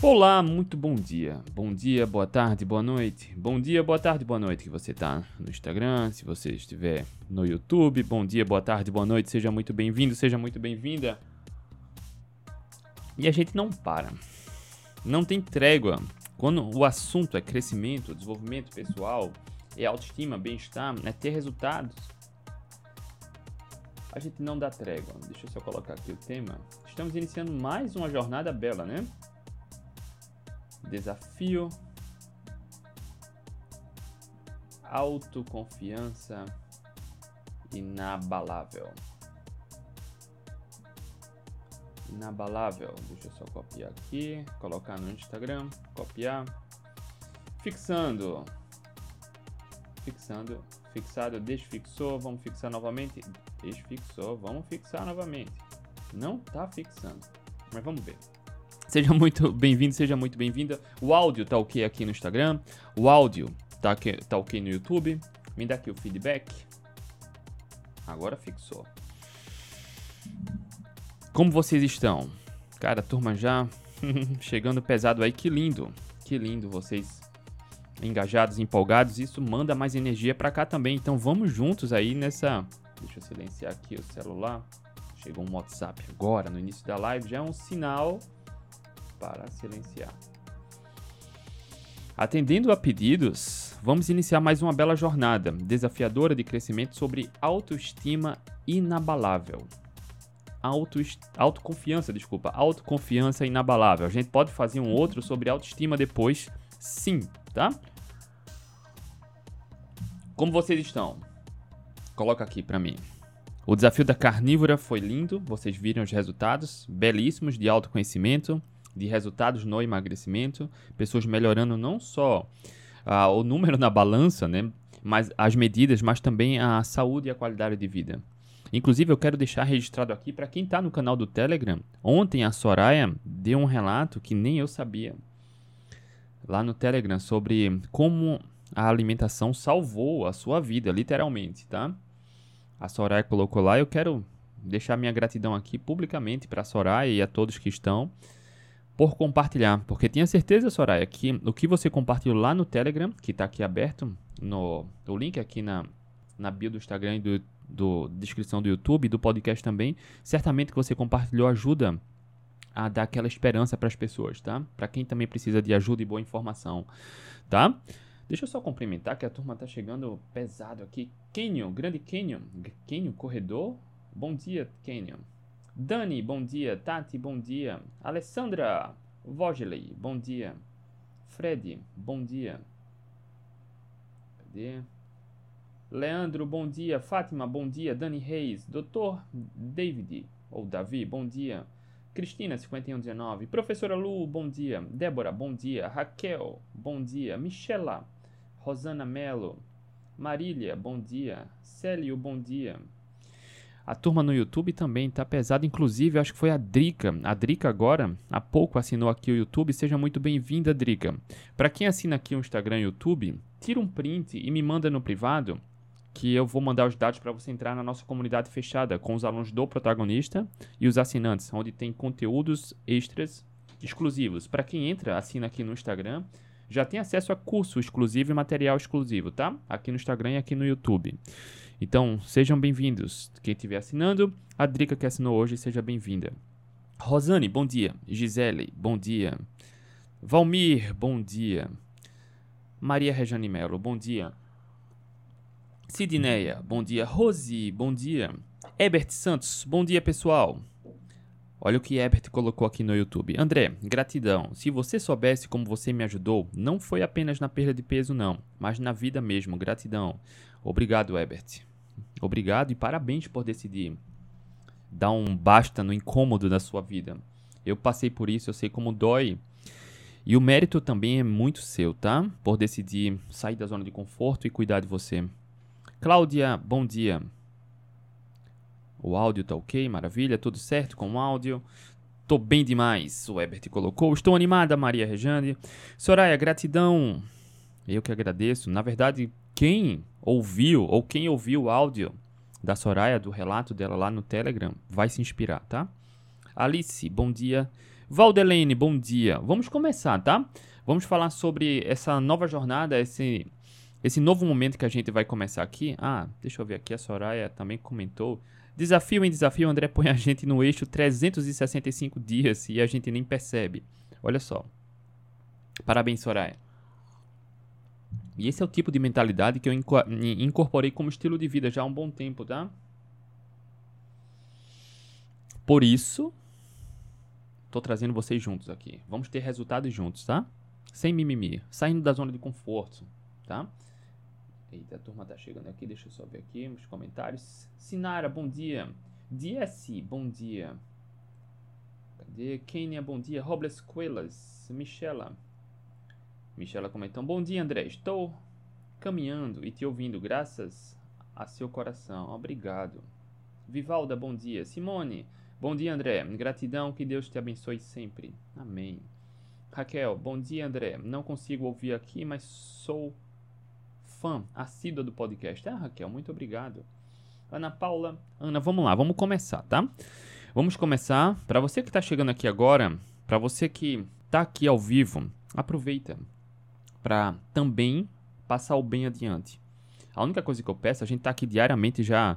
Olá, muito bom dia. Bom dia, boa tarde, boa noite. Bom dia, boa tarde, boa noite que você tá no Instagram, se você estiver no YouTube. Bom dia, boa tarde, boa noite. Seja muito bem-vindo, seja muito bem-vinda. E a gente não para. Não tem trégua. Quando o assunto é crescimento, desenvolvimento pessoal, é autoestima, bem-estar, é ter resultados, a gente não dá trégua. Deixa eu só colocar aqui o tema. Estamos iniciando mais uma jornada bela, né? Desafio. Autoconfiança inabalável. Inabalável. Deixa eu só copiar aqui, colocar no Instagram, copiar. Fixando. Fixando. Fixado, desfixou. Vamos fixar novamente. Desfixou. Vamos fixar novamente. Não tá fixando. Mas vamos ver. Seja muito bem-vindo, seja muito bem-vinda. O áudio tá ok aqui no Instagram. O áudio tá, aqui, tá ok no YouTube. Me dá aqui o feedback. Agora fixou. Como vocês estão? Cara, turma já chegando pesado aí. Que lindo. Que lindo vocês engajados, empolgados. Isso manda mais energia para cá também. Então vamos juntos aí nessa. Deixa eu silenciar aqui o celular. Chegou um WhatsApp agora no início da live. Já é um sinal para silenciar. Atendendo a pedidos, vamos iniciar mais uma bela jornada desafiadora de crescimento sobre autoestima inabalável. Auto, autoconfiança, desculpa, autoconfiança inabalável. A gente pode fazer um outro sobre autoestima depois, sim, tá? Como vocês estão? Coloca aqui para mim. O desafio da carnívora foi lindo, vocês viram os resultados, belíssimos de autoconhecimento de resultados no emagrecimento, pessoas melhorando não só ah, o número na balança, né, mas as medidas, mas também a saúde e a qualidade de vida. Inclusive, eu quero deixar registrado aqui para quem está no canal do Telegram. Ontem a Soraya deu um relato que nem eu sabia lá no Telegram sobre como a alimentação salvou a sua vida, literalmente, tá? A Soraya colocou lá. Eu quero deixar minha gratidão aqui publicamente para a Soraya e a todos que estão por compartilhar, porque tenha certeza, Soraya, que o que você compartilhou lá no Telegram, que está aqui aberto, no o link aqui na, na bio do Instagram e do, do descrição do YouTube, do podcast também, certamente que você compartilhou ajuda a dar aquela esperança para as pessoas, tá? Para quem também precisa de ajuda e boa informação, tá? Deixa eu só cumprimentar que a turma tá chegando pesado aqui. Kenyon, grande Kenyon, Kenyon corredor. Bom dia, Kenyon. Dani, bom dia. Tati, bom dia. Alessandra Vogeley, bom dia. Fred, bom dia. Cadê? Leandro, bom dia. Fátima, bom dia. Dani Reis, Doutor David, ou Davi, bom dia. Cristina, 5119. Professora Lu, bom dia. Débora, bom dia. Raquel, bom dia. Michela, Rosana Melo. Marília, bom dia. Célio, bom dia. A turma no YouTube também tá pesada, inclusive acho que foi a Drica. A Drica agora, há pouco assinou aqui o YouTube. Seja muito bem-vinda, Drica. Para quem assina aqui o Instagram e o YouTube, tira um print e me manda no privado que eu vou mandar os dados para você entrar na nossa comunidade fechada com os alunos do protagonista e os assinantes, onde tem conteúdos extras exclusivos. Para quem entra, assina aqui no Instagram, já tem acesso a curso exclusivo e material exclusivo, tá? Aqui no Instagram e aqui no YouTube. Então, sejam bem-vindos. Quem estiver assinando, a Drica que assinou hoje, seja bem-vinda. Rosane, bom dia. Gisele, bom dia. Valmir, bom dia. Maria Rejane Melo, bom dia. Sidneia, bom dia. Rose, bom dia. Ebert Santos, bom dia, pessoal. Olha o que Ebert colocou aqui no YouTube. André, gratidão. Se você soubesse como você me ajudou, não foi apenas na perda de peso, não, mas na vida mesmo. Gratidão. Obrigado, Ebert. Obrigado e parabéns por decidir dar um basta no incômodo da sua vida. Eu passei por isso, eu sei como dói. E o mérito também é muito seu, tá? Por decidir sair da zona de conforto e cuidar de você. Cláudia, bom dia. O áudio tá ok, maravilha, tudo certo com o áudio. Tô bem demais, o Ebert colocou. Estou animada, Maria Rejane. Soraya, gratidão. Eu que agradeço. Na verdade, quem ouviu ou quem ouviu o áudio da Soraya, do relato dela lá no Telegram, vai se inspirar, tá? Alice, bom dia. Valdelene, bom dia. Vamos começar, tá? Vamos falar sobre essa nova jornada, esse, esse novo momento que a gente vai começar aqui. Ah, deixa eu ver aqui, a Soraya também comentou. Desafio em desafio, André põe a gente no eixo 365 dias e a gente nem percebe. Olha só. Parabéns, Soraya. E esse é o tipo de mentalidade que eu incorporei como estilo de vida já há um bom tempo, tá? Por isso, tô trazendo vocês juntos aqui. Vamos ter resultados juntos, tá? Sem mimimi, saindo da zona de conforto, tá? Eita, a turma tá chegando aqui, deixa eu só ver aqui nos comentários. Sinara, bom dia. DS, bom dia. Cadê? Kenia, bom dia. Robles Coelas, Michela. Michela comentou: Bom dia, André. Estou caminhando e te ouvindo, graças a seu coração. Obrigado. Vivalda, bom dia. Simone, bom dia, André. Gratidão, que Deus te abençoe sempre. Amém. Raquel, bom dia, André. Não consigo ouvir aqui, mas sou fã assídua do podcast. Ah, Raquel, muito obrigado. Ana Paula, Ana, vamos lá, vamos começar, tá? Vamos começar. Para você que está chegando aqui agora, para você que está aqui ao vivo, aproveita, para também passar o bem adiante. A única coisa que eu peço, a gente tá aqui diariamente já,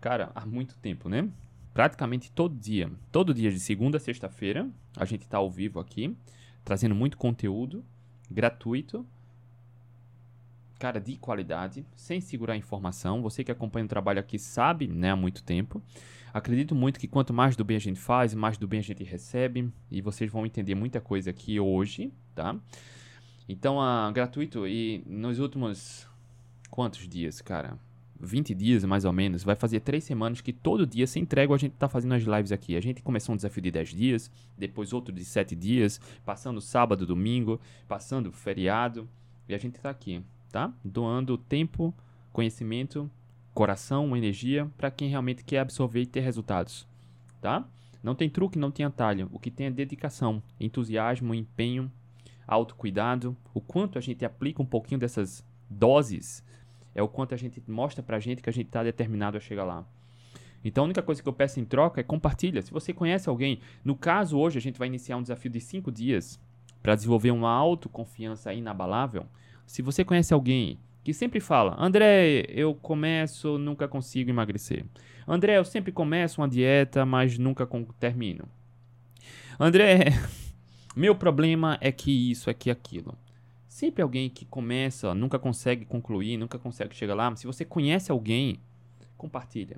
cara, há muito tempo, né? Praticamente todo dia, todo dia de segunda a sexta-feira, a gente tá ao vivo aqui, trazendo muito conteúdo gratuito, cara, de qualidade, sem segurar informação. Você que acompanha o trabalho aqui sabe, né, há muito tempo. Acredito muito que quanto mais do bem a gente faz, mais do bem a gente recebe, e vocês vão entender muita coisa aqui hoje, tá? Então, a gratuito e nos últimos quantos dias, cara? 20 dias mais ou menos, vai fazer 3 semanas que todo dia, sem entrega, a gente tá fazendo as lives aqui. A gente começou um desafio de 10 dias, depois outro de 7 dias, passando sábado, domingo, passando feriado, e a gente tá aqui, tá? Doando tempo, conhecimento, coração, energia para quem realmente quer absorver e ter resultados, tá? Não tem truque, não tem atalho. O que tem é dedicação, entusiasmo, empenho autocuidado, o quanto a gente aplica um pouquinho dessas doses, é o quanto a gente mostra pra gente que a gente está determinado a chegar lá. Então a única coisa que eu peço em troca é compartilha. Se você conhece alguém, no caso hoje a gente vai iniciar um desafio de 5 dias para desenvolver uma autoconfiança inabalável. Se você conhece alguém que sempre fala: André, eu começo, nunca consigo emagrecer. André, eu sempre começo uma dieta, mas nunca termino. André, Meu problema é que isso, é que aquilo. Sempre alguém que começa, nunca consegue concluir, nunca consegue chegar lá. Se você conhece alguém, compartilha.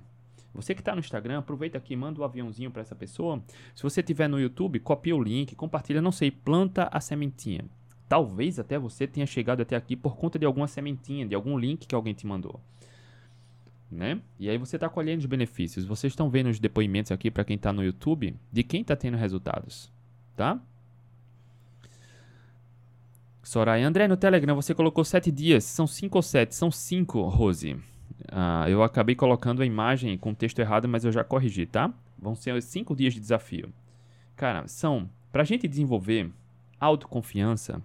Você que está no Instagram, aproveita aqui, manda o um aviãozinho para essa pessoa. Se você estiver no YouTube, copia o link, compartilha, não sei, planta a sementinha. Talvez até você tenha chegado até aqui por conta de alguma sementinha, de algum link que alguém te mandou. Né? E aí você está colhendo os benefícios. Vocês estão vendo os depoimentos aqui para quem está no YouTube de quem está tendo resultados, tá? Soraya, André, no Telegram você colocou sete dias. São cinco ou sete? São cinco, Rose. Ah, eu acabei colocando a imagem com o texto errado, mas eu já corrigi, tá? Vão ser cinco dias de desafio. Cara, são. Pra gente desenvolver autoconfiança,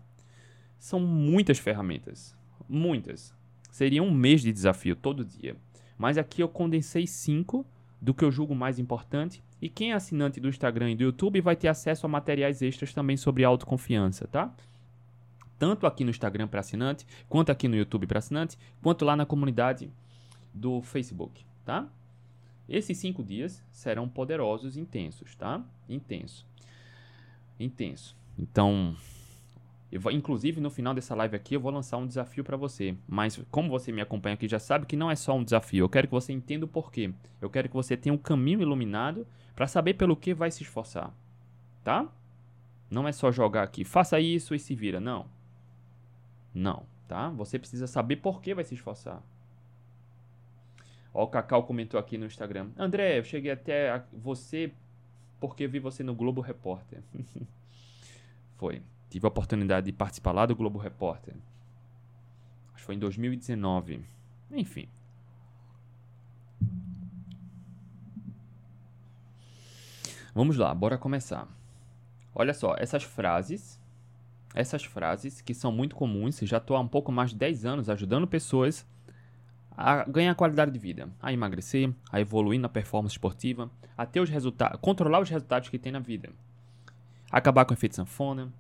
são muitas ferramentas. Muitas. Seria um mês de desafio todo dia. Mas aqui eu condensei cinco do que eu julgo mais importante. E quem é assinante do Instagram e do YouTube vai ter acesso a materiais extras também sobre autoconfiança, tá? Tanto aqui no Instagram para assinante, quanto aqui no YouTube para assinante, quanto lá na comunidade do Facebook, tá? Esses cinco dias serão poderosos intensos, tá? Intenso. Intenso. Então, vou, inclusive no final dessa live aqui eu vou lançar um desafio para você. Mas como você me acompanha aqui já sabe que não é só um desafio. Eu quero que você entenda o porquê. Eu quero que você tenha um caminho iluminado para saber pelo que vai se esforçar, tá? Não é só jogar aqui, faça isso e se vira, não. Não, tá? Você precisa saber por que vai se esforçar. Ó, o Cacau comentou aqui no Instagram. André, eu cheguei até você porque vi você no Globo Repórter. foi. Tive a oportunidade de participar lá do Globo Repórter. Acho que foi em 2019. Enfim. Vamos lá, bora começar. Olha só, essas frases essas frases, que são muito comuns, já estou há um pouco mais de 10 anos ajudando pessoas a ganhar qualidade de vida, a emagrecer, a evoluir na performance esportiva, a ter os resultados, controlar os resultados que tem na vida. acabar com o efeito sanfona,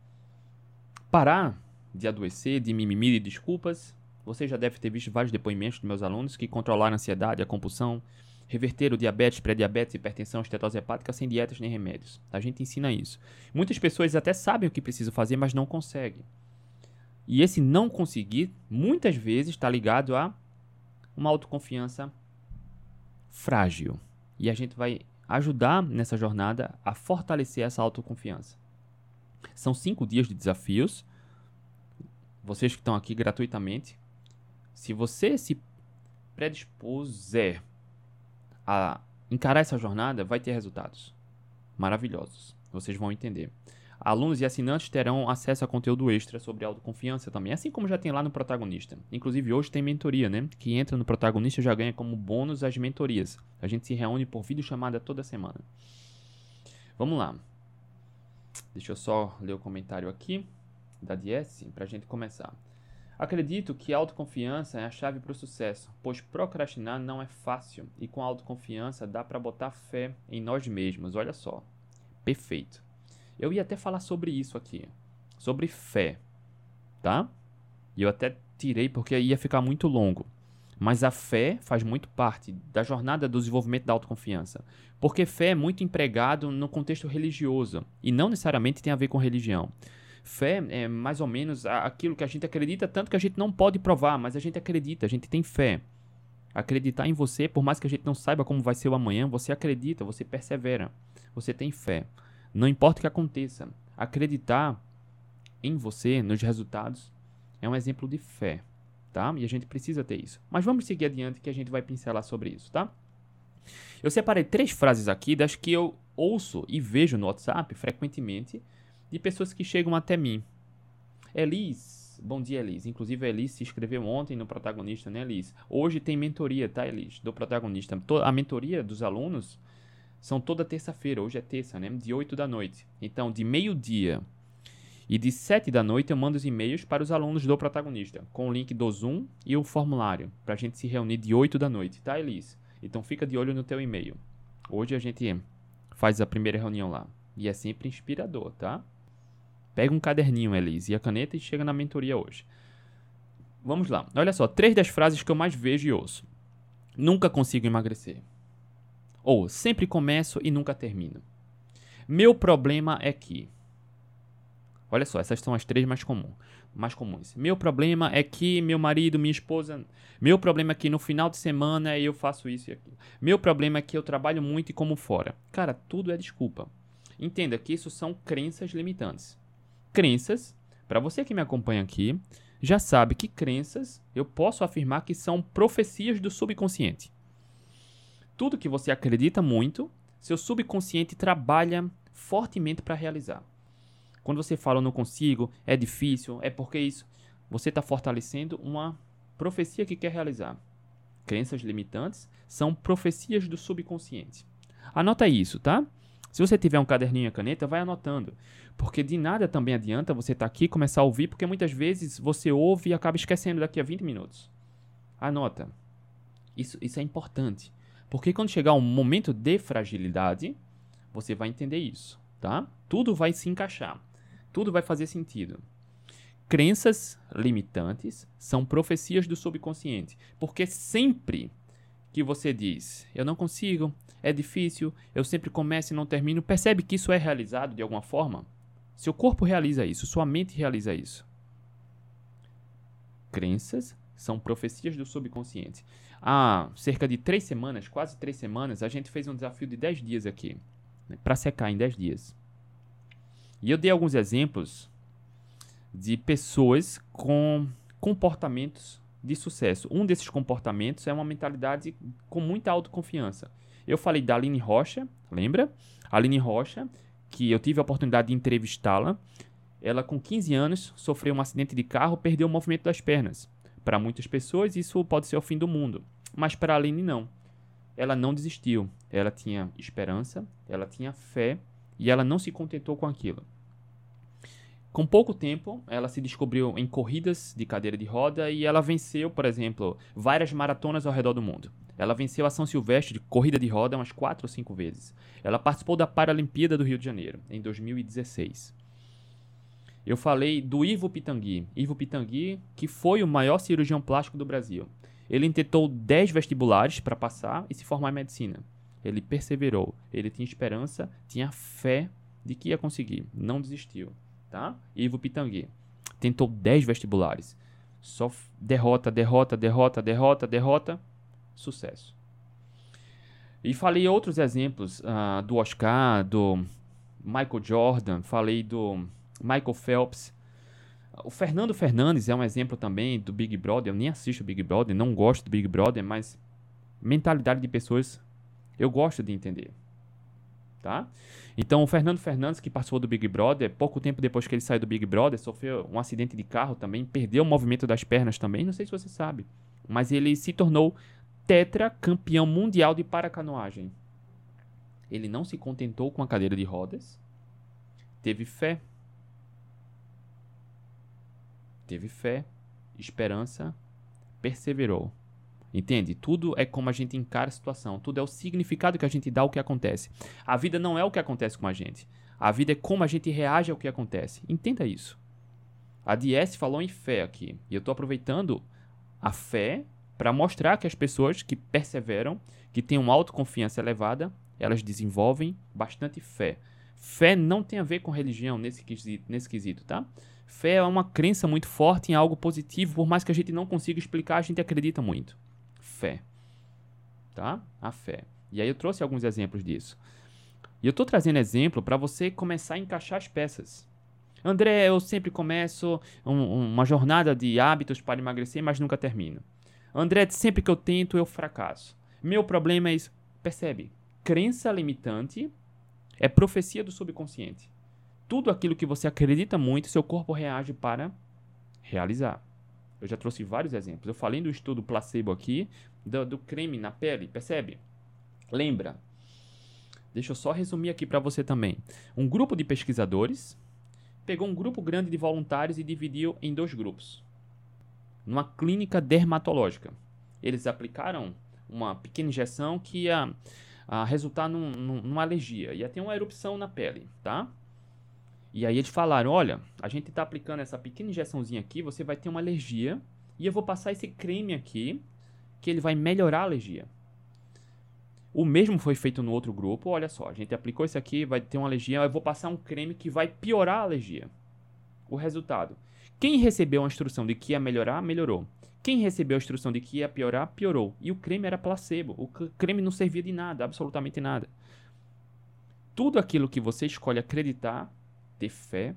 parar de adoecer, de mimimi e desculpas. Você já deve ter visto vários depoimentos dos meus alunos que controlaram a ansiedade, a compulsão, reverter o diabetes, pré-diabetes, hipertensão, estetose hepática sem dietas nem remédios. A gente ensina isso. Muitas pessoas até sabem o que precisam fazer, mas não conseguem. E esse não conseguir, muitas vezes, está ligado a uma autoconfiança frágil. E a gente vai ajudar nessa jornada a fortalecer essa autoconfiança. São cinco dias de desafios. Vocês que estão aqui gratuitamente, se você se predispuser a encarar essa jornada, vai ter resultados maravilhosos. Vocês vão entender. Alunos e assinantes terão acesso a conteúdo extra sobre autoconfiança também, assim como já tem lá no protagonista. Inclusive hoje tem mentoria, né? Que entra no protagonista já ganha como bônus as mentorias. A gente se reúne por vídeo chamada toda semana. Vamos lá. Deixa eu só ler o comentário aqui da DS para a gente começar. Acredito que autoconfiança é a chave para o sucesso, pois procrastinar não é fácil e com autoconfiança dá para botar fé em nós mesmos. Olha só. Perfeito. Eu ia até falar sobre isso aqui, sobre fé, tá? E eu até tirei porque ia ficar muito longo. Mas a fé faz muito parte da jornada do desenvolvimento da autoconfiança. Porque fé é muito empregado no contexto religioso e não necessariamente tem a ver com religião. Fé é mais ou menos aquilo que a gente acredita, tanto que a gente não pode provar, mas a gente acredita, a gente tem fé. Acreditar em você, por mais que a gente não saiba como vai ser o amanhã, você acredita, você persevera, você tem fé. Não importa o que aconteça, acreditar em você, nos resultados, é um exemplo de fé, tá? E a gente precisa ter isso. Mas vamos seguir adiante que a gente vai pincelar sobre isso, tá? Eu separei três frases aqui das que eu ouço e vejo no WhatsApp frequentemente de pessoas que chegam até mim. Elis, bom dia Elis. Inclusive a Elis se inscreveu ontem no protagonista, né Elis? Hoje tem mentoria, tá Elis? Do protagonista. A mentoria dos alunos são toda terça-feira, hoje é terça, né? De 8 da noite. Então, de meio-dia e de 7 da noite eu mando os e-mails para os alunos do protagonista, com o link do Zoom e o formulário, para a gente se reunir de 8 da noite, tá, Elis? Então fica de olho no teu e-mail. Hoje a gente faz a primeira reunião lá. E é sempre inspirador, tá? Pega um caderninho, Elis, e a caneta e chega na mentoria hoje. Vamos lá. Olha só, três das frases que eu mais vejo e ouço. Nunca consigo emagrecer. Ou sempre começo e nunca termino. Meu problema é que. Olha só, essas são as três mais, comum, mais comuns. Meu problema é que meu marido, minha esposa. Meu problema é que no final de semana eu faço isso e aquilo. Meu problema é que eu trabalho muito e como fora. Cara, tudo é desculpa. Entenda que isso são crenças limitantes. Crenças, para você que me acompanha aqui, já sabe que crenças eu posso afirmar que são profecias do subconsciente tudo que você acredita muito, seu subconsciente trabalha fortemente para realizar. Quando você fala não consigo, é difícil, é porque isso, você está fortalecendo uma profecia que quer realizar. Crenças limitantes são profecias do subconsciente. Anota isso, tá? Se você tiver um caderninho e caneta, vai anotando. Porque de nada também adianta você estar tá aqui e começar a ouvir, porque muitas vezes você ouve e acaba esquecendo daqui a 20 minutos. Anota. Isso, isso é importante. Porque quando chegar um momento de fragilidade, você vai entender isso, tá? Tudo vai se encaixar. Tudo vai fazer sentido. Crenças limitantes são profecias do subconsciente, porque sempre que você diz, eu não consigo, é difícil, eu sempre começo e não termino, percebe que isso é realizado de alguma forma? Seu corpo realiza isso, sua mente realiza isso. Crenças são profecias do subconsciente há cerca de três semanas, quase três semanas, a gente fez um desafio de 10 dias aqui, né, para secar em 10 dias. E eu dei alguns exemplos de pessoas com comportamentos de sucesso. Um desses comportamentos é uma mentalidade com muita autoconfiança. Eu falei da Aline Rocha, lembra? Aline Rocha, que eu tive a oportunidade de entrevistá-la. Ela, com 15 anos, sofreu um acidente de carro, perdeu o movimento das pernas. Para muitas pessoas, isso pode ser o fim do mundo, mas para Aline, não. Ela não desistiu. Ela tinha esperança, ela tinha fé e ela não se contentou com aquilo. Com pouco tempo, ela se descobriu em corridas de cadeira de roda e ela venceu, por exemplo, várias maratonas ao redor do mundo. Ela venceu a São Silvestre de corrida de roda umas 4 ou 5 vezes. Ela participou da Paralimpíada do Rio de Janeiro, em 2016. Eu falei do Ivo Pitangui. Ivo Pitangui, que foi o maior cirurgião plástico do Brasil. Ele tentou 10 vestibulares para passar e se formar em medicina. Ele perseverou, ele tinha esperança, tinha fé de que ia conseguir, não desistiu, tá? Ivo Pitangui tentou 10 vestibulares. Só derrota, derrota, derrota, derrota, derrota, sucesso. E falei outros exemplos uh, do Oscar, do Michael Jordan, falei do Michael Phelps. O Fernando Fernandes é um exemplo também do Big Brother. Eu nem assisto Big Brother, não gosto do Big Brother, mas mentalidade de pessoas eu gosto de entender. Tá? Então, o Fernando Fernandes, que participou do Big Brother, pouco tempo depois que ele saiu do Big Brother, sofreu um acidente de carro também, perdeu o movimento das pernas também, não sei se você sabe. Mas ele se tornou tetracampeão mundial de paracanoagem. Ele não se contentou com a cadeira de rodas, teve fé. Teve fé, esperança, perseverou. Entende? Tudo é como a gente encara a situação, tudo é o significado que a gente dá ao que acontece. A vida não é o que acontece com a gente. A vida é como a gente reage ao que acontece. Entenda isso. A DS falou em fé aqui, e eu estou aproveitando a fé para mostrar que as pessoas que perseveram, que têm uma autoconfiança elevada, elas desenvolvem bastante fé. Fé não tem a ver com religião nesse quesito, nesse quesito, tá? Fé é uma crença muito forte em algo positivo, por mais que a gente não consiga explicar, a gente acredita muito. Fé. Tá? A fé. E aí eu trouxe alguns exemplos disso. E eu estou trazendo exemplo para você começar a encaixar as peças. André, eu sempre começo um, uma jornada de hábitos para emagrecer, mas nunca termino. André, sempre que eu tento, eu fracasso. Meu problema é isso. Percebe? Crença limitante é profecia do subconsciente. Tudo aquilo que você acredita muito, seu corpo reage para realizar. Eu já trouxe vários exemplos. Eu falei do estudo placebo aqui, do, do creme na pele, percebe? Lembra? Deixa eu só resumir aqui para você também. Um grupo de pesquisadores pegou um grupo grande de voluntários e dividiu em dois grupos numa clínica dermatológica. Eles aplicaram uma pequena injeção que ia a, resultar num, num, numa alergia, ia ter uma erupção na pele, tá? E aí eles falaram, olha, a gente está aplicando essa pequena injeçãozinha aqui, você vai ter uma alergia, e eu vou passar esse creme aqui, que ele vai melhorar a alergia. O mesmo foi feito no outro grupo, olha só, a gente aplicou esse aqui, vai ter uma alergia, eu vou passar um creme que vai piorar a alergia. O resultado, quem recebeu a instrução de que ia melhorar, melhorou. Quem recebeu a instrução de que ia piorar, piorou. E o creme era placebo. O creme não servia de nada, absolutamente nada. Tudo aquilo que você escolhe acreditar, ter fé,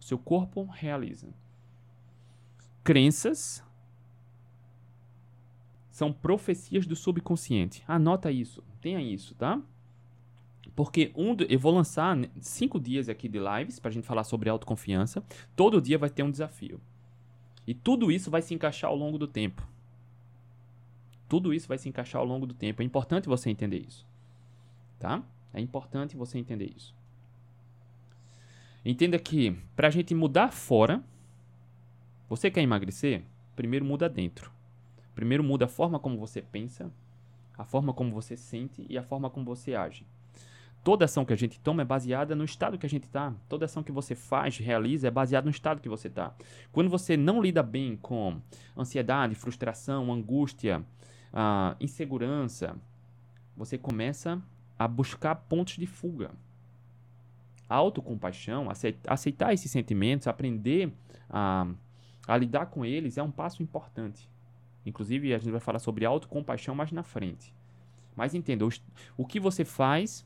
seu corpo realiza. Crenças são profecias do subconsciente. Anota isso, tenha isso, tá? Porque um, eu vou lançar cinco dias aqui de lives para a gente falar sobre autoconfiança. Todo dia vai ter um desafio. E tudo isso vai se encaixar ao longo do tempo. Tudo isso vai se encaixar ao longo do tempo. É importante você entender isso. Tá? É importante você entender isso. Entenda que para a gente mudar fora, você quer emagrecer? Primeiro muda dentro. Primeiro muda a forma como você pensa, a forma como você sente e a forma como você age. Toda ação que a gente toma é baseada no estado que a gente está. Toda ação que você faz, realiza, é baseada no estado que você está. Quando você não lida bem com ansiedade, frustração, angústia, uh, insegurança, você começa a buscar pontos de fuga. Autocompaixão, aceitar esses sentimentos, aprender a, a lidar com eles é um passo importante. Inclusive, a gente vai falar sobre autocompaixão mais na frente. Mas entenda, o, o que você faz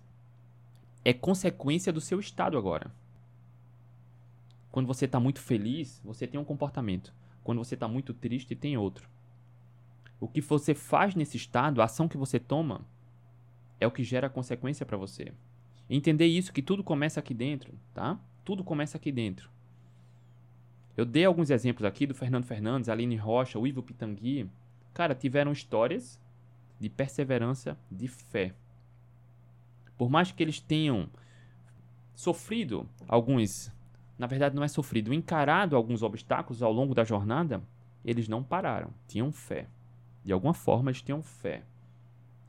é consequência do seu estado agora. Quando você está muito feliz, você tem um comportamento. Quando você está muito triste, tem outro. O que você faz nesse estado, a ação que você toma, é o que gera consequência para você. Entender isso que tudo começa aqui dentro, tá? Tudo começa aqui dentro. Eu dei alguns exemplos aqui do Fernando Fernandes, Aline Rocha, o Ivo Pitangui. Cara, tiveram histórias de perseverança, de fé por mais que eles tenham sofrido alguns, na verdade não é sofrido, encarado alguns obstáculos ao longo da jornada, eles não pararam, tinham fé. De alguma forma eles tenham fé.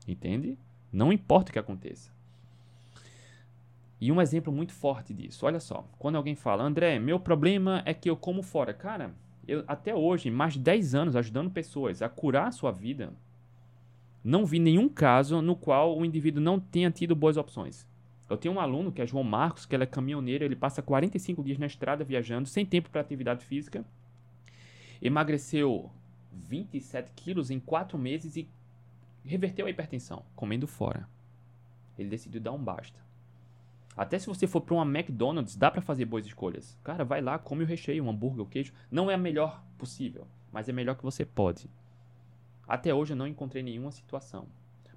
Entende? Não importa o que aconteça. E um exemplo muito forte disso, olha só, quando alguém fala, André, meu problema é que eu como fora. Cara, eu até hoje, mais de 10 anos ajudando pessoas a curar a sua vida, não vi nenhum caso no qual o indivíduo não tenha tido boas opções. Eu tenho um aluno que é João Marcos, que ele é caminhoneiro, ele passa 45 dias na estrada viajando, sem tempo para atividade física. Emagreceu 27 quilos em 4 meses e reverteu a hipertensão, comendo fora. Ele decidiu dar um basta. Até se você for para uma McDonald's, dá para fazer boas escolhas. Cara, vai lá, come o recheio, um hambúrguer, o queijo. Não é a melhor possível, mas é melhor que você pode. Até hoje eu não encontrei nenhuma situação.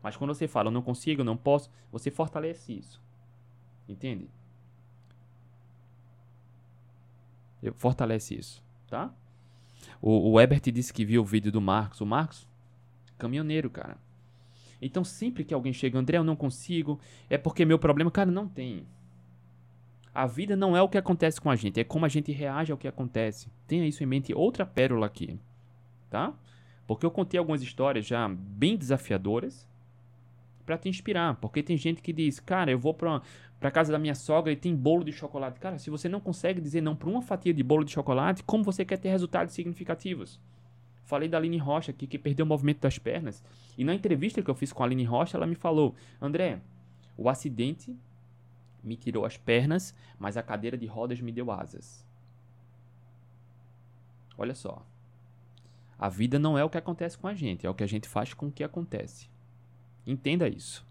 Mas quando você fala, eu não consigo, eu não posso, você fortalece isso. Entende? Fortalece isso, tá? O, o Ebert disse que viu o vídeo do Marcos. O Marcos, caminhoneiro, cara. Então, sempre que alguém chega, André, eu não consigo, é porque meu problema, cara, não tem. A vida não é o que acontece com a gente, é como a gente reage ao que acontece. Tenha isso em mente. Outra pérola aqui, tá? Porque eu contei algumas histórias já bem desafiadoras para te inspirar. Porque tem gente que diz, cara, eu vou pra, pra casa da minha sogra e tem bolo de chocolate. Cara, se você não consegue dizer não para uma fatia de bolo de chocolate, como você quer ter resultados significativos? Falei da Aline Rocha aqui, que perdeu o movimento das pernas. E na entrevista que eu fiz com a Aline Rocha, ela me falou: André, o acidente me tirou as pernas, mas a cadeira de rodas me deu asas. Olha só. A vida não é o que acontece com a gente, é o que a gente faz com o que acontece. Entenda isso.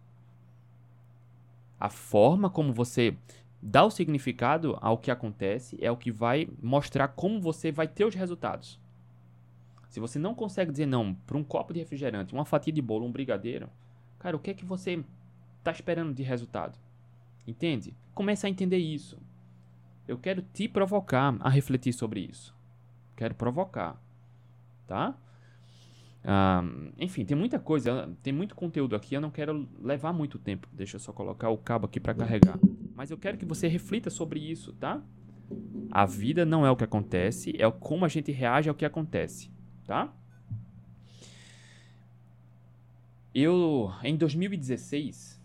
A forma como você dá o significado ao que acontece é o que vai mostrar como você vai ter os resultados. Se você não consegue dizer não para um copo de refrigerante, uma fatia de bolo, um brigadeiro, cara, o que é que você está esperando de resultado? Entende? Comece a entender isso. Eu quero te provocar a refletir sobre isso. Quero provocar, tá? enfim, tem muita coisa, tem muito conteúdo aqui. Eu não quero levar muito tempo. Deixa eu só colocar o cabo aqui para carregar. Mas eu quero que você reflita sobre isso, tá? A vida não é o que acontece, é como a gente reage ao que acontece, tá? Eu, em 2016,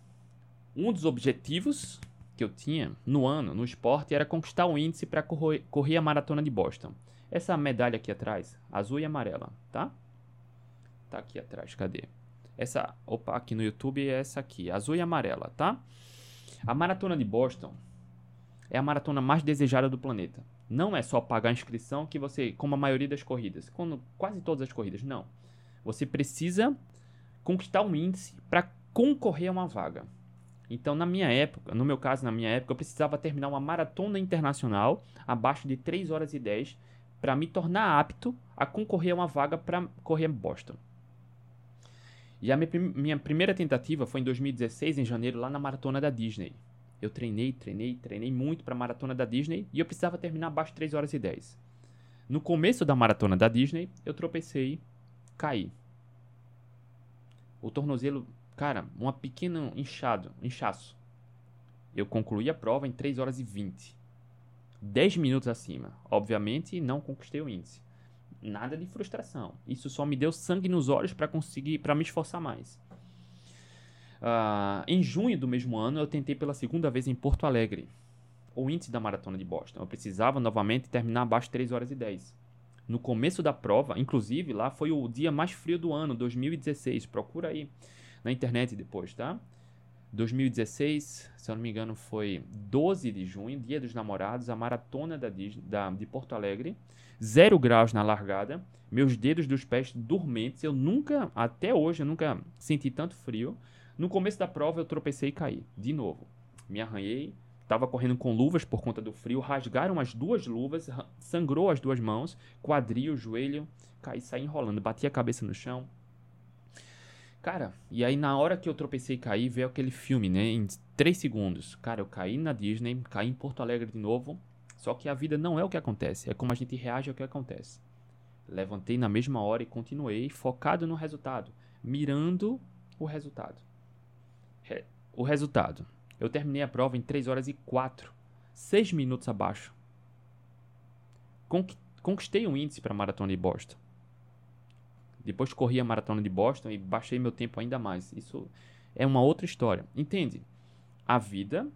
um dos objetivos que eu tinha no ano, no esporte, era conquistar o índice para correr a maratona de Boston. Essa medalha aqui atrás, azul e amarela, tá? Tá aqui atrás, cadê? Essa, opa, aqui no YouTube é essa aqui, azul e amarela, tá? A maratona de Boston é a maratona mais desejada do planeta. Não é só pagar a inscrição que você, como a maioria das corridas, quando quase todas as corridas, não. Você precisa conquistar um índice para concorrer a uma vaga. Então, na minha época, no meu caso, na minha época, eu precisava terminar uma maratona internacional abaixo de 3 horas e 10 para me tornar apto a concorrer a uma vaga para correr Boston. E a minha, minha primeira tentativa foi em 2016, em janeiro, lá na maratona da Disney. Eu treinei, treinei, treinei muito para a maratona da Disney e eu precisava terminar abaixo de 3 horas e 10. No começo da maratona da Disney, eu tropecei, caí. O tornozelo, cara, um pequeno inchado, inchaço. Eu concluí a prova em 3 horas e 20. 10 minutos acima. Obviamente, não conquistei o índice nada de frustração. Isso só me deu sangue nos olhos para conseguir, para me esforçar mais. Uh, em junho do mesmo ano, eu tentei pela segunda vez em Porto Alegre o índice da maratona de Boston. Eu precisava novamente terminar abaixo de 3 horas e 10. No começo da prova, inclusive lá foi o dia mais frio do ano, 2016. Procura aí na internet depois, tá? 2016, se eu não me engano, foi 12 de junho, dia dos namorados, a maratona da, da, de Porto Alegre. Zero graus na largada, meus dedos dos pés dormentes. Eu nunca, até hoje, eu nunca senti tanto frio. No começo da prova, eu tropecei e caí, de novo. Me arranhei, estava correndo com luvas por conta do frio, rasgaram as duas luvas, sangrou as duas mãos, quadril, joelho, caí, saí enrolando, bati a cabeça no chão, Cara, e aí na hora que eu tropecei e caí, veio aquele filme, né? Em 3 segundos. Cara, eu caí na Disney, caí em Porto Alegre de novo. Só que a vida não é o que acontece, é como a gente reage ao que acontece. Levantei na mesma hora e continuei focado no resultado, mirando o resultado. Re o resultado. Eu terminei a prova em 3 horas e 4, 6 minutos abaixo. Conquistei um índice para a maratona de Boston Depois corri a maratona de Boston e baixei meu tempo ainda mais. Isso é uma outra história. Entende? A vida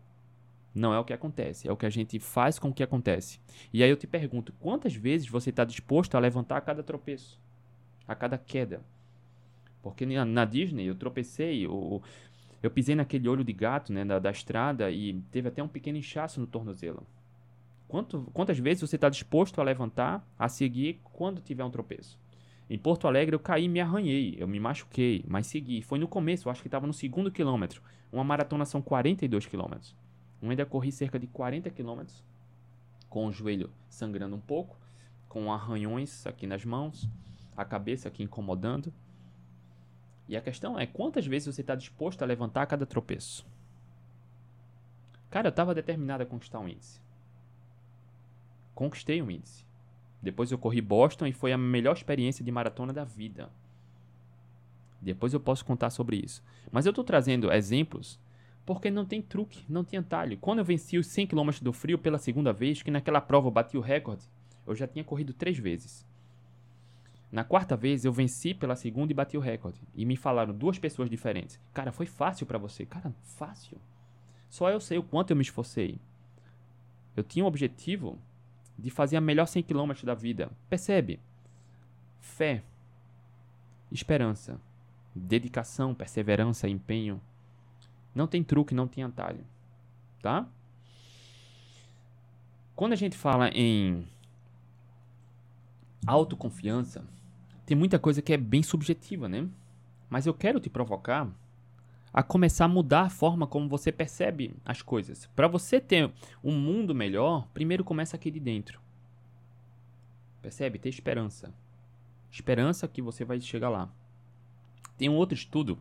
não é o que acontece, é o que a gente faz com o que acontece. E aí eu te pergunto, quantas vezes você está disposto a levantar a cada tropeço, a cada queda? Porque na, Disney eu tropecei, eu, eu pisei naquele olho de gato né, da, da estrada e teve até um pequeno inchaço no tornozelo. Quanto, quantas vezes você está disposto a levantar, a seguir quando tiver um tropeço? Em Porto Alegre eu caí me arranhei, eu me machuquei, mas segui. Foi no começo, eu acho que estava no segundo quilômetro. Uma maratona são 42 quilômetros. Eu ainda corri cerca de 40 quilômetros, com o joelho sangrando um pouco, com arranhões aqui nas mãos, a cabeça aqui incomodando. E a questão é quantas vezes você está disposto a levantar cada tropeço? Cara, eu estava determinado a conquistar um índice. Conquistei um índice. Depois eu corri Boston e foi a melhor experiência de maratona da vida. Depois eu posso contar sobre isso. Mas eu estou trazendo exemplos porque não tem truque, não tem atalho. Quando eu venci os 100 km do frio pela segunda vez, que naquela prova eu bati o recorde, eu já tinha corrido três vezes. Na quarta vez eu venci pela segunda e bati o recorde. E me falaram duas pessoas diferentes. Cara, foi fácil para você. Cara, fácil. Só eu sei o quanto eu me esforcei. Eu tinha um objetivo de fazer a melhor 100 km da vida. Percebe? Fé, esperança, dedicação, perseverança, empenho. Não tem truque, não tem atalho. Tá? Quando a gente fala em autoconfiança, tem muita coisa que é bem subjetiva, né? Mas eu quero te provocar a começar a mudar a forma como você percebe as coisas. Para você ter um mundo melhor, primeiro começa aqui de dentro. Percebe? Ter esperança. Esperança que você vai chegar lá. Tem um outro estudo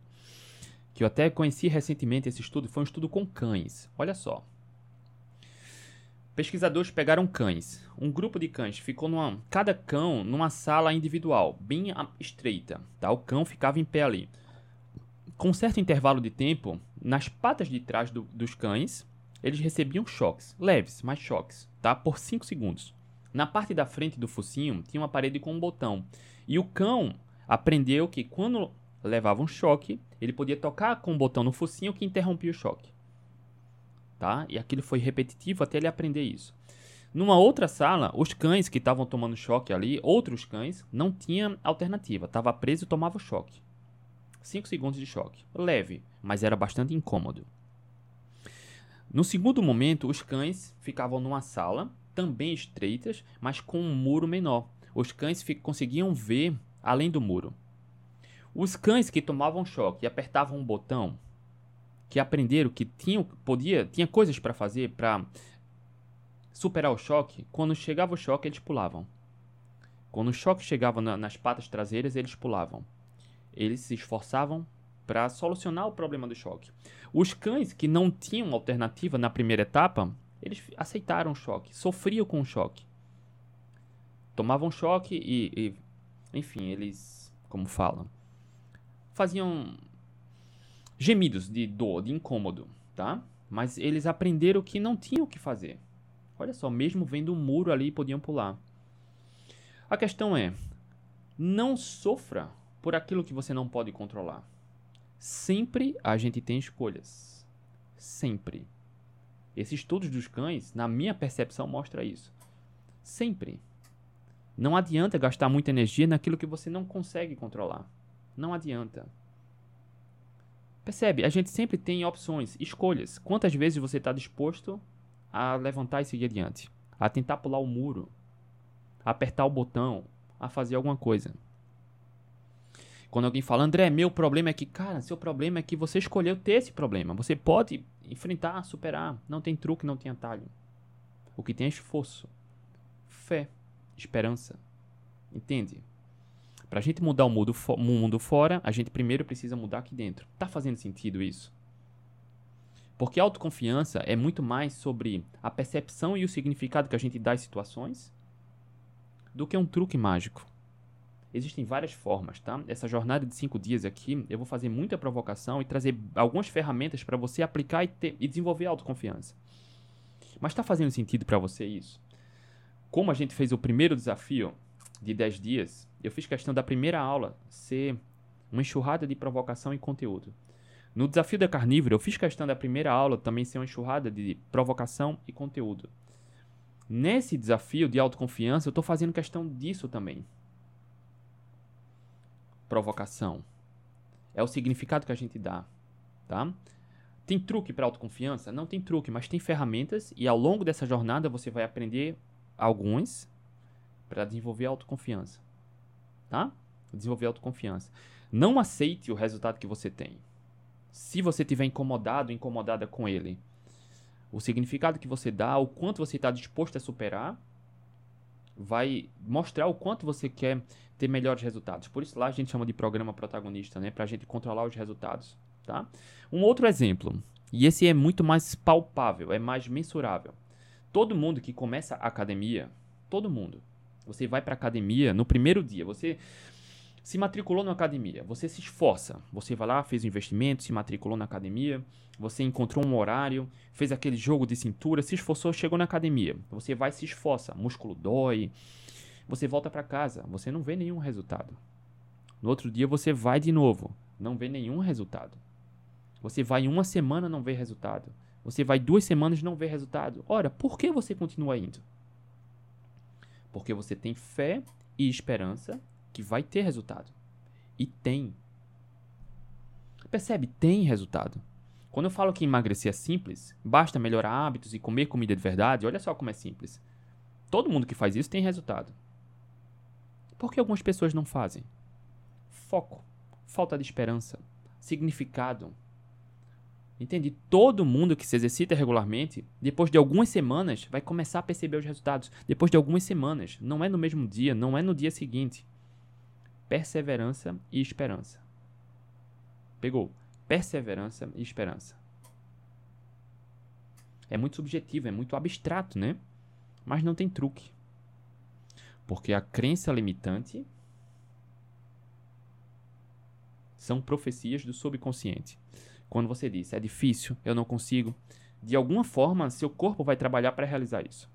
que eu até conheci recentemente esse estudo, foi um estudo com cães. Olha só. Pesquisadores pegaram cães. Um grupo de cães ficou numa, cada cão numa sala individual, bem estreita, tá? O cão ficava em pé ali. Com certo intervalo de tempo, nas patas de trás do, dos cães, eles recebiam choques, leves, mas choques, tá? Por 5 segundos. Na parte da frente do focinho tinha uma parede com um botão. E o cão aprendeu que quando levava um choque, ele podia tocar com o um botão no focinho que interrompia o choque. Tá? E aquilo foi repetitivo até ele aprender isso. Numa outra sala, os cães que estavam tomando choque ali, outros cães, não tinham alternativa. Estava preso e tomava choque. 5 segundos de choque. Leve, mas era bastante incômodo. No segundo momento, os cães ficavam numa sala, também estreitas, mas com um muro menor. Os cães conseguiam ver além do muro. Os cães que tomavam choque e apertavam um botão, que aprenderam que tinham, podia, tinha coisas para fazer para superar o choque, quando chegava o choque eles pulavam. Quando o choque chegava na, nas patas traseiras, eles pulavam. Eles se esforçavam para solucionar o problema do choque. Os cães que não tinham alternativa na primeira etapa, eles aceitaram o choque, sofriam com o choque. Tomavam choque e, e enfim, eles, como falam, faziam gemidos de dor, de incômodo, tá? Mas eles aprenderam que não tinham o que fazer. Olha só, mesmo vendo um muro ali, podiam pular. A questão é: não sofra por aquilo que você não pode controlar. Sempre a gente tem escolhas. Sempre. Esses estudos dos cães, na minha percepção, mostra isso. Sempre. Não adianta gastar muita energia naquilo que você não consegue controlar. Não adianta. Percebe? A gente sempre tem opções, escolhas. Quantas vezes você está disposto a levantar e seguir adiante? A tentar pular o muro? A apertar o botão? A fazer alguma coisa? Quando alguém fala, André, meu problema é que, cara, seu problema é que você escolheu ter esse problema. Você pode enfrentar, superar. Não tem truque, não tem atalho. O que tem é esforço, fé, esperança. Entende? Para a gente mudar o mundo, mundo fora, a gente primeiro precisa mudar aqui dentro. Tá fazendo sentido isso? Porque a autoconfiança é muito mais sobre a percepção e o significado que a gente dá às situações do que um truque mágico. Existem várias formas, tá? Essa jornada de cinco dias aqui, eu vou fazer muita provocação e trazer algumas ferramentas para você aplicar e, ter, e desenvolver autoconfiança. Mas está fazendo sentido para você isso? Como a gente fez o primeiro desafio, de 10 dias, eu fiz questão da primeira aula ser uma enxurrada de provocação e conteúdo. No desafio da carnívora, eu fiz questão da primeira aula também ser uma enxurrada de provocação e conteúdo. Nesse desafio de autoconfiança, eu estou fazendo questão disso também. Provocação. É o significado que a gente dá, tá? Tem truque para autoconfiança? Não tem truque, mas tem ferramentas e ao longo dessa jornada você vai aprender alguns para desenvolver autoconfiança, tá? Desenvolver autoconfiança. Não aceite o resultado que você tem. Se você estiver incomodado, incomodada com ele, o significado que você dá, o quanto você está disposto a superar, vai mostrar o quanto você quer ter melhores resultados. Por isso lá a gente chama de programa protagonista, né? Para a gente controlar os resultados, tá? Um outro exemplo, e esse é muito mais palpável, é mais mensurável. Todo mundo que começa a academia, todo mundo, você vai para academia no primeiro dia, você se matriculou na academia, você se esforça, você vai lá, fez o investimento, se matriculou na academia, você encontrou um horário, fez aquele jogo de cintura, se esforçou, chegou na academia. Você vai se esforça, músculo dói, você volta para casa, você não vê nenhum resultado. No outro dia você vai de novo, não vê nenhum resultado. Você vai uma semana não vê resultado. Você vai duas semanas não vê resultado. Ora, por que você continua indo? Porque você tem fé e esperança que vai ter resultado. E tem. Percebe? Tem resultado. Quando eu falo que emagrecer é simples, basta melhorar hábitos e comer comida de verdade, olha só como é simples. Todo mundo que faz isso tem resultado. Por que algumas pessoas não fazem? Foco, falta de esperança, significado. Entende? Todo mundo que se exercita regularmente, depois de algumas semanas, vai começar a perceber os resultados. Depois de algumas semanas. Não é no mesmo dia, não é no dia seguinte perseverança e esperança. Pegou? Perseverança e esperança. É muito subjetivo, é muito abstrato, né? Mas não tem truque. Porque a crença limitante são profecias do subconsciente. Quando você diz, é difícil, eu não consigo, de alguma forma seu corpo vai trabalhar para realizar isso.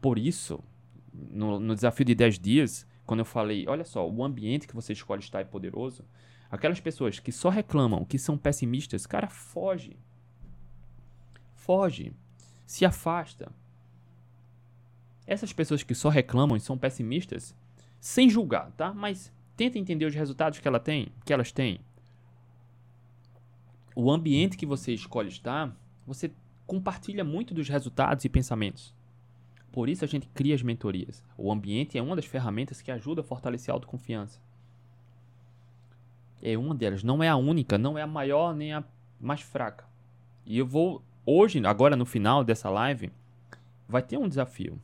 Por isso, no, no desafio de 10 dias, quando eu falei, olha só, o ambiente que você escolhe estar é poderoso, aquelas pessoas que só reclamam, que são pessimistas, cara, foge. Foge. Se afasta. Essas pessoas que só reclamam e são pessimistas, sem julgar, tá? Mas tenta entender os resultados que ela tem, que elas têm. O ambiente que você escolhe estar, você compartilha muito dos resultados e pensamentos. Por isso a gente cria as mentorias. O ambiente é uma das ferramentas que ajuda a fortalecer a autoconfiança. É uma delas, não é a única, não é a maior nem a mais fraca. E eu vou hoje, agora no final dessa live, vai ter um desafio.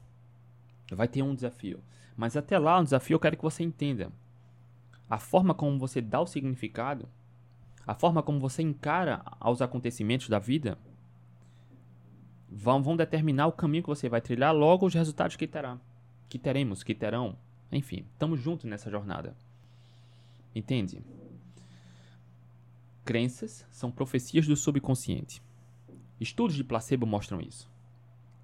Vai ter um desafio. Mas até lá, o desafio eu quero que você entenda. A forma como você dá o significado, a forma como você encara aos acontecimentos da vida, vão, vão determinar o caminho que você vai trilhar, logo os resultados que terá. Que teremos, que terão. Enfim, estamos juntos nessa jornada. Entende? Crenças são profecias do subconsciente. Estudos de placebo mostram isso.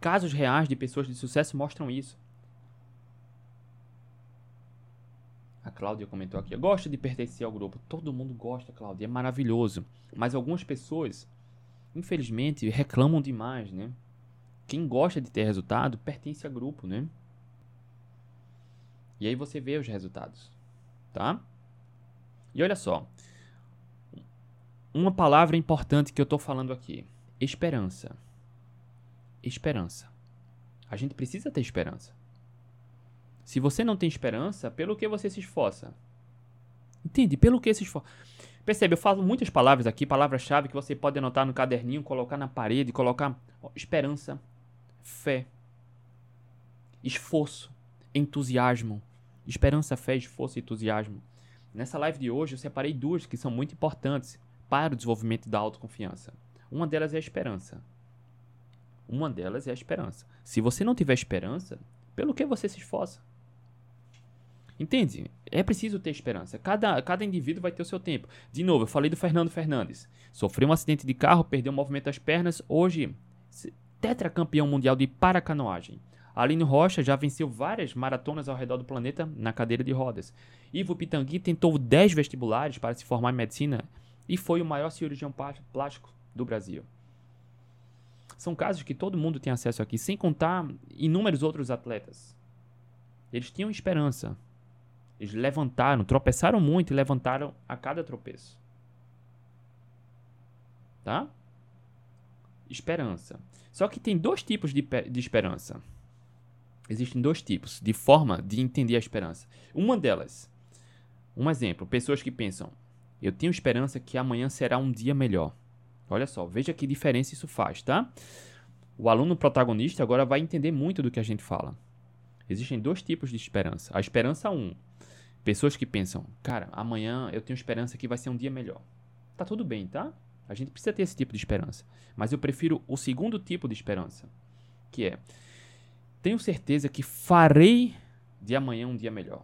Casos reais de pessoas de sucesso mostram isso. A Cláudia comentou aqui. Gosta de pertencer ao grupo. Todo mundo gosta, Cláudia. É maravilhoso. Mas algumas pessoas infelizmente, reclamam demais, né? Quem gosta de ter resultado pertence a grupo, né? E aí você vê os resultados, tá? E olha só, uma palavra importante que eu estou falando aqui: esperança. Esperança. A gente precisa ter esperança. Se você não tem esperança, pelo que você se esforça? Entende? Pelo que se esforça? Percebe, eu falo muitas palavras aqui, palavras-chave que você pode anotar no caderninho, colocar na parede, colocar ó, esperança, fé, esforço, entusiasmo. Esperança, fé, esforço e entusiasmo. Nessa live de hoje eu separei duas que são muito importantes para o desenvolvimento da autoconfiança. Uma delas é a esperança. Uma delas é a esperança. Se você não tiver esperança, pelo que você se esforça? Entende? É preciso ter esperança. Cada, cada indivíduo vai ter o seu tempo. De novo, eu falei do Fernando Fernandes. Sofreu um acidente de carro, perdeu o movimento das pernas. Hoje, tetracampeão mundial de paracanoagem. Aline Rocha já venceu várias maratonas ao redor do planeta na cadeira de rodas. Ivo Pitangui tentou 10 vestibulares para se formar em medicina e foi o maior cirurgião plástico do Brasil. São casos que todo mundo tem acesso aqui, sem contar inúmeros outros atletas. Eles tinham esperança. Eles levantaram, tropeçaram muito e levantaram a cada tropeço. Tá? Esperança. Só que tem dois tipos de, de esperança. Existem dois tipos de forma de entender a esperança. Uma delas, um exemplo, pessoas que pensam: eu tenho esperança que amanhã será um dia melhor. Olha só, veja que diferença isso faz, tá? O aluno protagonista agora vai entender muito do que a gente fala. Existem dois tipos de esperança. A esperança 1. Um, pessoas que pensam, cara, amanhã eu tenho esperança que vai ser um dia melhor. Tá tudo bem, tá? A gente precisa ter esse tipo de esperança. Mas eu prefiro o segundo tipo de esperança, que é tenho certeza que farei de amanhã um dia melhor.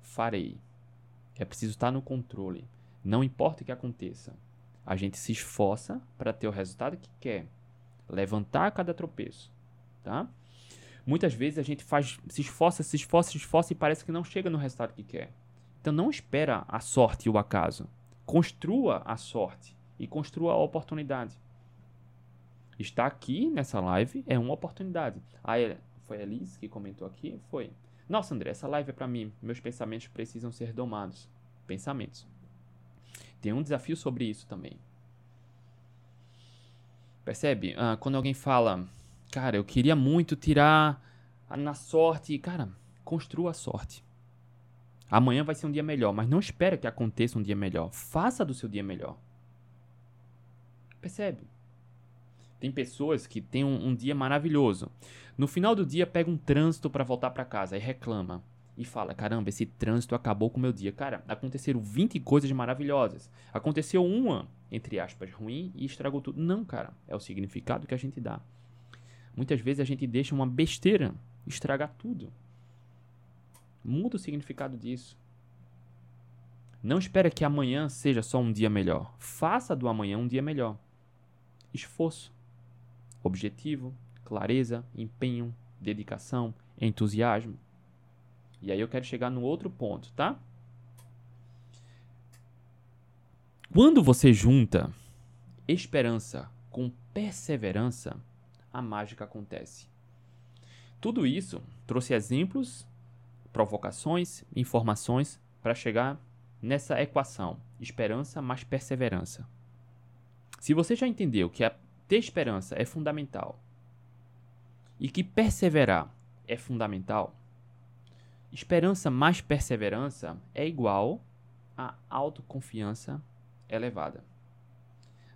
Farei. É preciso estar no controle. Não importa o que aconteça. A gente se esforça para ter o resultado que quer. Levantar cada tropeço. Tá? Muitas vezes a gente faz, se esforça, se esforça, se esforça e parece que não chega no resultado que quer. Então não espera a sorte e o acaso. Construa a sorte e construa a oportunidade estar aqui nessa live é uma oportunidade. Aí foi a Liz que comentou aqui, foi. Nossa, André, essa live é para mim. Meus pensamentos precisam ser domados. Pensamentos. Tem um desafio sobre isso também. Percebe? Ah, quando alguém fala, cara, eu queria muito tirar na sorte, cara, construa a sorte. Amanhã vai ser um dia melhor, mas não espera que aconteça um dia melhor. Faça do seu dia melhor. Percebe? Tem pessoas que têm um, um dia maravilhoso. No final do dia, pega um trânsito para voltar para casa e reclama. E fala: caramba, esse trânsito acabou com o meu dia. Cara, aconteceram 20 coisas maravilhosas. Aconteceu uma, entre aspas, ruim e estragou tudo. Não, cara. É o significado que a gente dá. Muitas vezes a gente deixa uma besteira estragar tudo. Muda o significado disso. Não espera que amanhã seja só um dia melhor. Faça do amanhã um dia melhor. Esforço objetivo, clareza, empenho, dedicação, entusiasmo. E aí eu quero chegar no outro ponto, tá? Quando você junta esperança com perseverança, a mágica acontece. Tudo isso trouxe exemplos, provocações, informações para chegar nessa equação: esperança mais perseverança. Se você já entendeu que ter esperança é fundamental e que perseverar é fundamental, esperança mais perseverança é igual a autoconfiança elevada.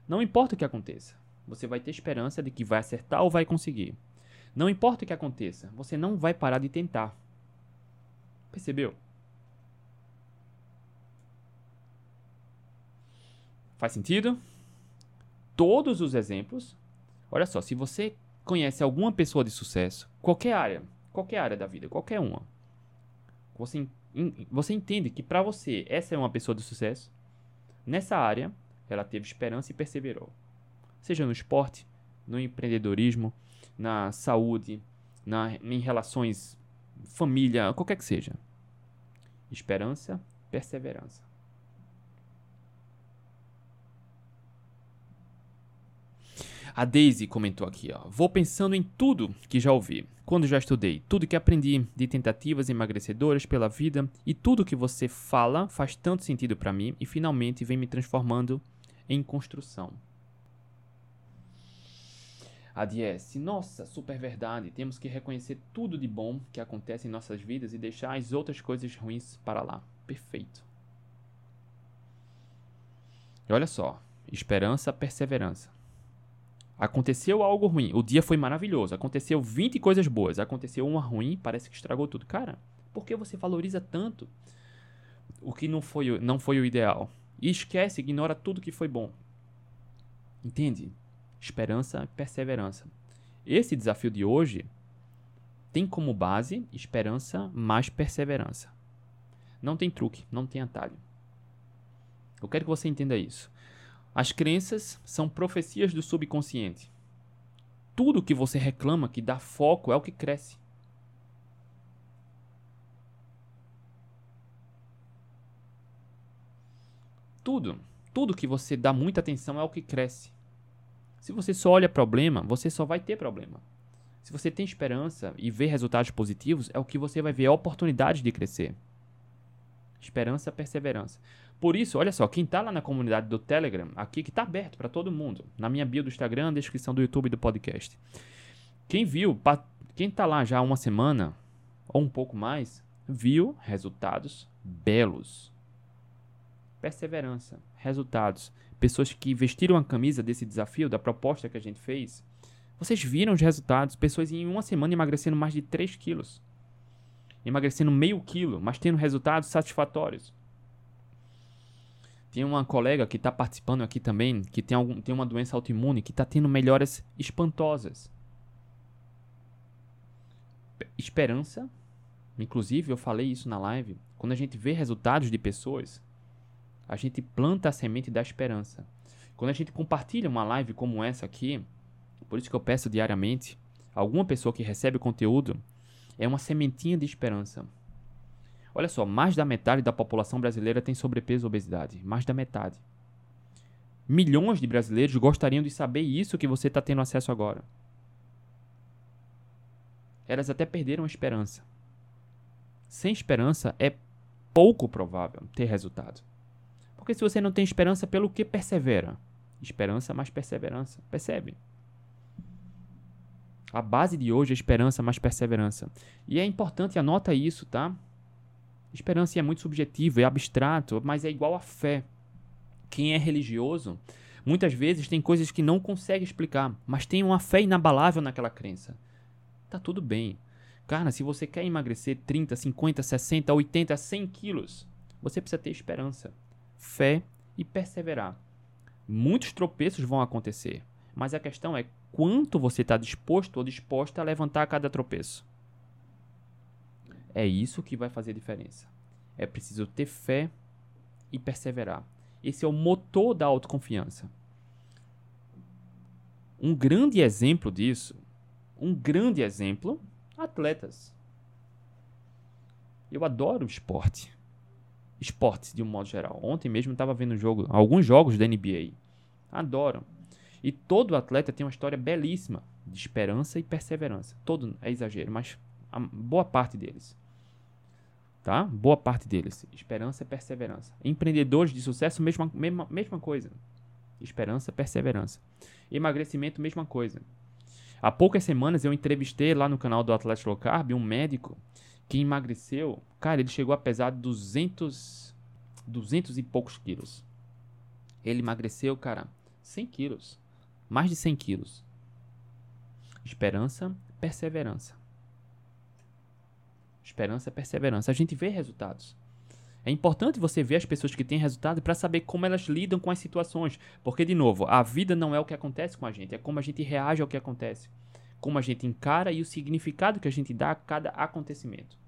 Não importa o que aconteça, você vai ter esperança de que vai acertar ou vai conseguir. Não importa o que aconteça, você não vai parar de tentar. Percebeu? Faz sentido? todos os exemplos. Olha só, se você conhece alguma pessoa de sucesso, qualquer área, qualquer área da vida, qualquer uma, você, você entende que para você essa é uma pessoa de sucesso, nessa área ela teve esperança e perseverou. Seja no esporte, no empreendedorismo, na saúde, na, em relações família, qualquer que seja. Esperança, perseverança. A Daisy comentou aqui, ó. Vou pensando em tudo que já ouvi, quando já estudei, tudo que aprendi de tentativas emagrecedoras pela vida e tudo que você fala faz tanto sentido para mim e finalmente vem me transformando em construção. A DS, nossa, super verdade. Temos que reconhecer tudo de bom que acontece em nossas vidas e deixar as outras coisas ruins para lá. Perfeito. E olha só, esperança, perseverança. Aconteceu algo ruim. O dia foi maravilhoso. Aconteceu 20 coisas boas. Aconteceu uma ruim, parece que estragou tudo. Cara, por que você valoriza tanto o que não foi, não foi o ideal? E esquece, ignora tudo que foi bom. Entende? Esperança e perseverança. Esse desafio de hoje tem como base esperança mais perseverança. Não tem truque, não tem atalho. Eu quero que você entenda isso. As crenças são profecias do subconsciente. tudo que você reclama que dá foco é o que cresce. Tudo, tudo que você dá muita atenção é o que cresce. Se você só olha problema, você só vai ter problema. Se você tem esperança e vê resultados positivos, é o que você vai ver a oportunidade de crescer. Esperança, perseverança. Por isso, olha só, quem está lá na comunidade do Telegram, aqui que está aberto para todo mundo, na minha bio do Instagram, descrição do YouTube do podcast. Quem viu, quem está lá já há uma semana ou um pouco mais, viu resultados belos. Perseverança, resultados. Pessoas que vestiram a camisa desse desafio, da proposta que a gente fez. Vocês viram os resultados. Pessoas em uma semana emagrecendo mais de 3 quilos. Emagrecendo meio quilo, mas tendo resultados satisfatórios. Tem uma colega que está participando aqui também, que tem, algum, tem uma doença autoimune, que está tendo melhoras espantosas. Esperança, inclusive eu falei isso na live, quando a gente vê resultados de pessoas, a gente planta a semente da esperança. Quando a gente compartilha uma live como essa aqui, por isso que eu peço diariamente, alguma pessoa que recebe o conteúdo, é uma sementinha de esperança. Olha só, mais da metade da população brasileira tem sobrepeso e obesidade. Mais da metade. Milhões de brasileiros gostariam de saber isso que você está tendo acesso agora. Elas até perderam a esperança. Sem esperança é pouco provável ter resultado. Porque se você não tem esperança, pelo que persevera? Esperança mais perseverança. Percebe? A base de hoje é esperança mais perseverança. E é importante, anota isso, tá? Esperança é muito subjetivo, é abstrato, mas é igual a fé. Quem é religioso, muitas vezes tem coisas que não consegue explicar, mas tem uma fé inabalável naquela crença. Tá tudo bem. Cara, se você quer emagrecer 30, 50, 60, 80, 100 quilos, você precisa ter esperança, fé e perseverar. Muitos tropeços vão acontecer, mas a questão é quanto você está disposto ou disposta a levantar cada tropeço. É isso que vai fazer diferença. É preciso ter fé e perseverar. Esse é o motor da autoconfiança. Um grande exemplo disso, um grande exemplo, atletas. Eu adoro esporte. Esportes de um modo geral. Ontem mesmo estava vendo um jogo, alguns jogos da NBA. Adoro. E todo atleta tem uma história belíssima de esperança e perseverança. Todo é exagero, mas boa parte deles tá? Boa parte deles. Esperança e perseverança. Empreendedores de sucesso, mesma, mesma, mesma coisa. Esperança, perseverança. Emagrecimento, mesma coisa. Há poucas semanas eu entrevistei lá no canal do Atlético Low Carb um médico que emagreceu. Cara, ele chegou a pesar 200, 200 e poucos quilos. Ele emagreceu, cara, 100 quilos. Mais de 100 quilos. Esperança, perseverança. Esperança perseverança. A gente vê resultados. É importante você ver as pessoas que têm resultado para saber como elas lidam com as situações. Porque, de novo, a vida não é o que acontece com a gente, é como a gente reage ao que acontece. Como a gente encara e o significado que a gente dá a cada acontecimento.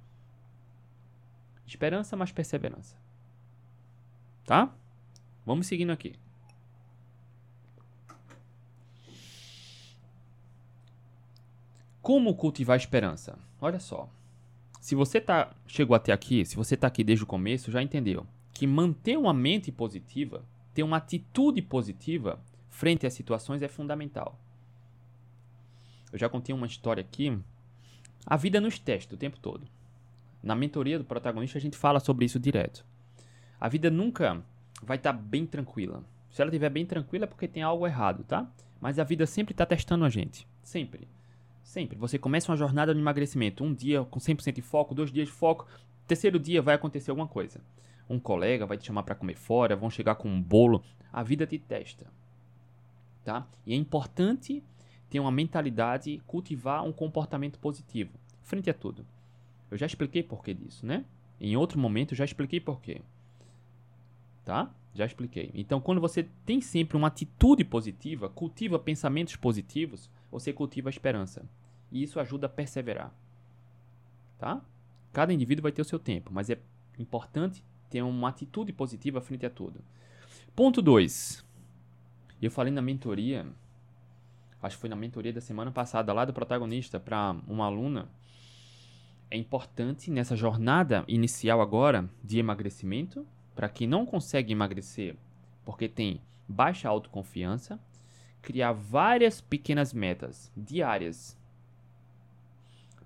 Esperança mais perseverança. Tá? Vamos seguindo aqui. Como cultivar esperança? Olha só. Se você tá, chegou até aqui, se você está aqui desde o começo, já entendeu que manter uma mente positiva, ter uma atitude positiva frente às situações é fundamental. Eu já contei uma história aqui. A vida nos testa o tempo todo. Na mentoria do protagonista a gente fala sobre isso direto. A vida nunca vai estar tá bem tranquila. Se ela estiver bem tranquila é porque tem algo errado, tá? Mas a vida sempre está testando a gente. Sempre. Sempre. Você começa uma jornada de emagrecimento. Um dia com 100% de foco, dois dias de foco. Terceiro dia vai acontecer alguma coisa. Um colega vai te chamar para comer fora, vão chegar com um bolo. A vida te testa. Tá? E é importante ter uma mentalidade, cultivar um comportamento positivo frente a tudo. Eu já expliquei porquê disso, né? Em outro momento eu já expliquei porquê. Tá? Já expliquei. Então, quando você tem sempre uma atitude positiva, cultiva pensamentos positivos, você cultiva a esperança. E isso ajuda a perseverar. Tá? Cada indivíduo vai ter o seu tempo, mas é importante ter uma atitude positiva frente a tudo. Ponto 2. Eu falei na mentoria acho que foi na mentoria da semana passada, lá do protagonista, para uma aluna. É importante nessa jornada inicial agora de emagrecimento, para quem não consegue emagrecer porque tem baixa autoconfiança, criar várias pequenas metas diárias.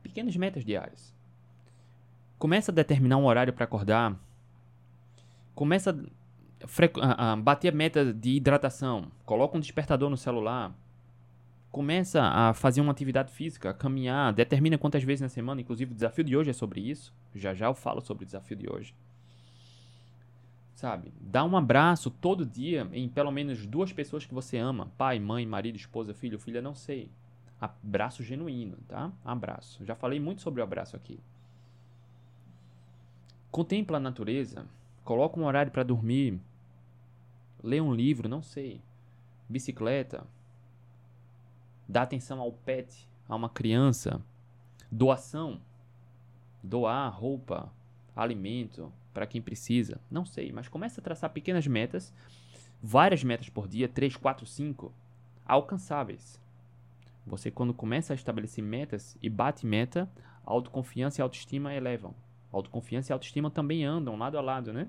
Pequenas metas diárias. Começa a determinar um horário para acordar. Começa a, bater a meta de hidratação. Coloca um despertador no celular. Começa a fazer uma atividade física, a caminhar. Determina quantas vezes na semana. Inclusive, o desafio de hoje é sobre isso. Já já eu falo sobre o desafio de hoje sabe? Dá um abraço todo dia em pelo menos duas pessoas que você ama: pai, mãe, marido, esposa, filho, filha, não sei. Abraço genuíno, tá? Abraço. Já falei muito sobre o abraço aqui. Contempla a natureza, coloca um horário para dormir, lê um livro, não sei. Bicicleta. Dá atenção ao pet, a uma criança. Doação. Doar roupa, alimento, para quem precisa, não sei, mas começa a traçar pequenas metas, várias metas por dia, 3, 4, 5, alcançáveis. Você quando começa a estabelecer metas e bate meta, autoconfiança e autoestima elevam. Autoconfiança e autoestima também andam lado a lado, né?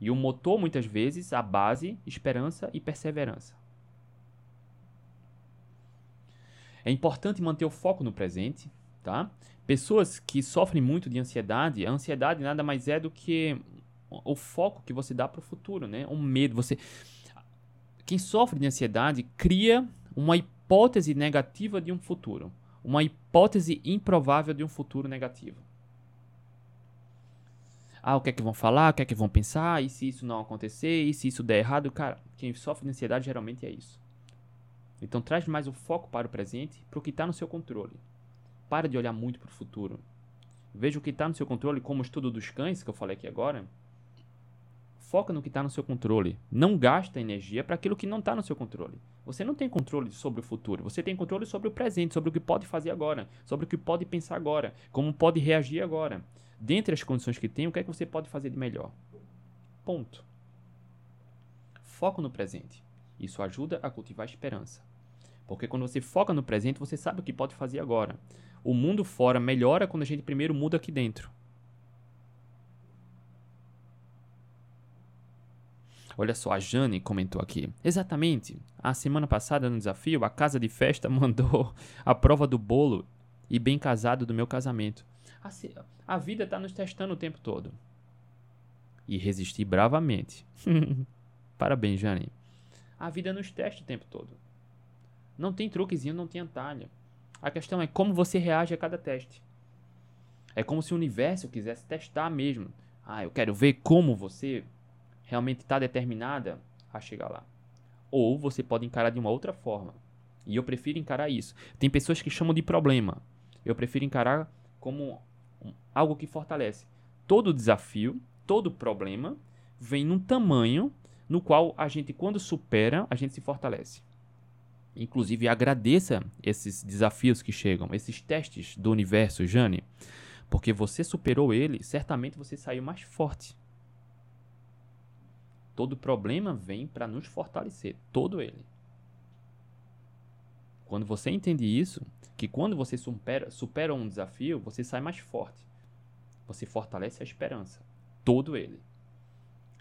E o motor muitas vezes, a base, esperança e perseverança. É importante manter o foco no presente, tá? Pessoas que sofrem muito de ansiedade, a ansiedade nada mais é do que o foco que você dá para o futuro, né? Um medo, você quem sofre de ansiedade cria uma hipótese negativa de um futuro, uma hipótese improvável de um futuro negativo. Ah, o que é que vão falar? O que é que vão pensar? E se isso não acontecer? E se isso der errado? Cara, quem sofre de ansiedade geralmente é isso. Então traz mais o foco para o presente, para o que está no seu controle. Para de olhar muito para o futuro. Veja o que está no seu controle, como o estudo dos cães, que eu falei aqui agora. Foca no que está no seu controle. Não gasta energia para aquilo que não está no seu controle. Você não tem controle sobre o futuro. Você tem controle sobre o presente, sobre o que pode fazer agora, sobre o que pode pensar agora, como pode reagir agora. Dentre as condições que tem, o que é que você pode fazer de melhor? Ponto. Foco no presente. Isso ajuda a cultivar a esperança. Porque quando você foca no presente, você sabe o que pode fazer agora. O mundo fora melhora quando a gente primeiro muda aqui dentro. Olha só, a Jane comentou aqui. Exatamente. A semana passada no desafio, a casa de festa mandou a prova do bolo e bem casado do meu casamento. A, a vida está nos testando o tempo todo. E resisti bravamente. Parabéns, Jane. A vida nos testa o tempo todo. Não tem truquezinho, não tem atalho. A questão é como você reage a cada teste. É como se o universo quisesse testar mesmo. Ah, eu quero ver como você realmente está determinada a chegar lá. Ou você pode encarar de uma outra forma. E eu prefiro encarar isso. Tem pessoas que chamam de problema. Eu prefiro encarar como algo que fortalece. Todo desafio, todo problema vem num tamanho no qual a gente, quando supera, a gente se fortalece. Inclusive, agradeça esses desafios que chegam, esses testes do universo, Jane, porque você superou ele, certamente você saiu mais forte. Todo problema vem para nos fortalecer, todo ele. Quando você entende isso, que quando você supera, supera um desafio, você sai mais forte. Você fortalece a esperança, todo ele.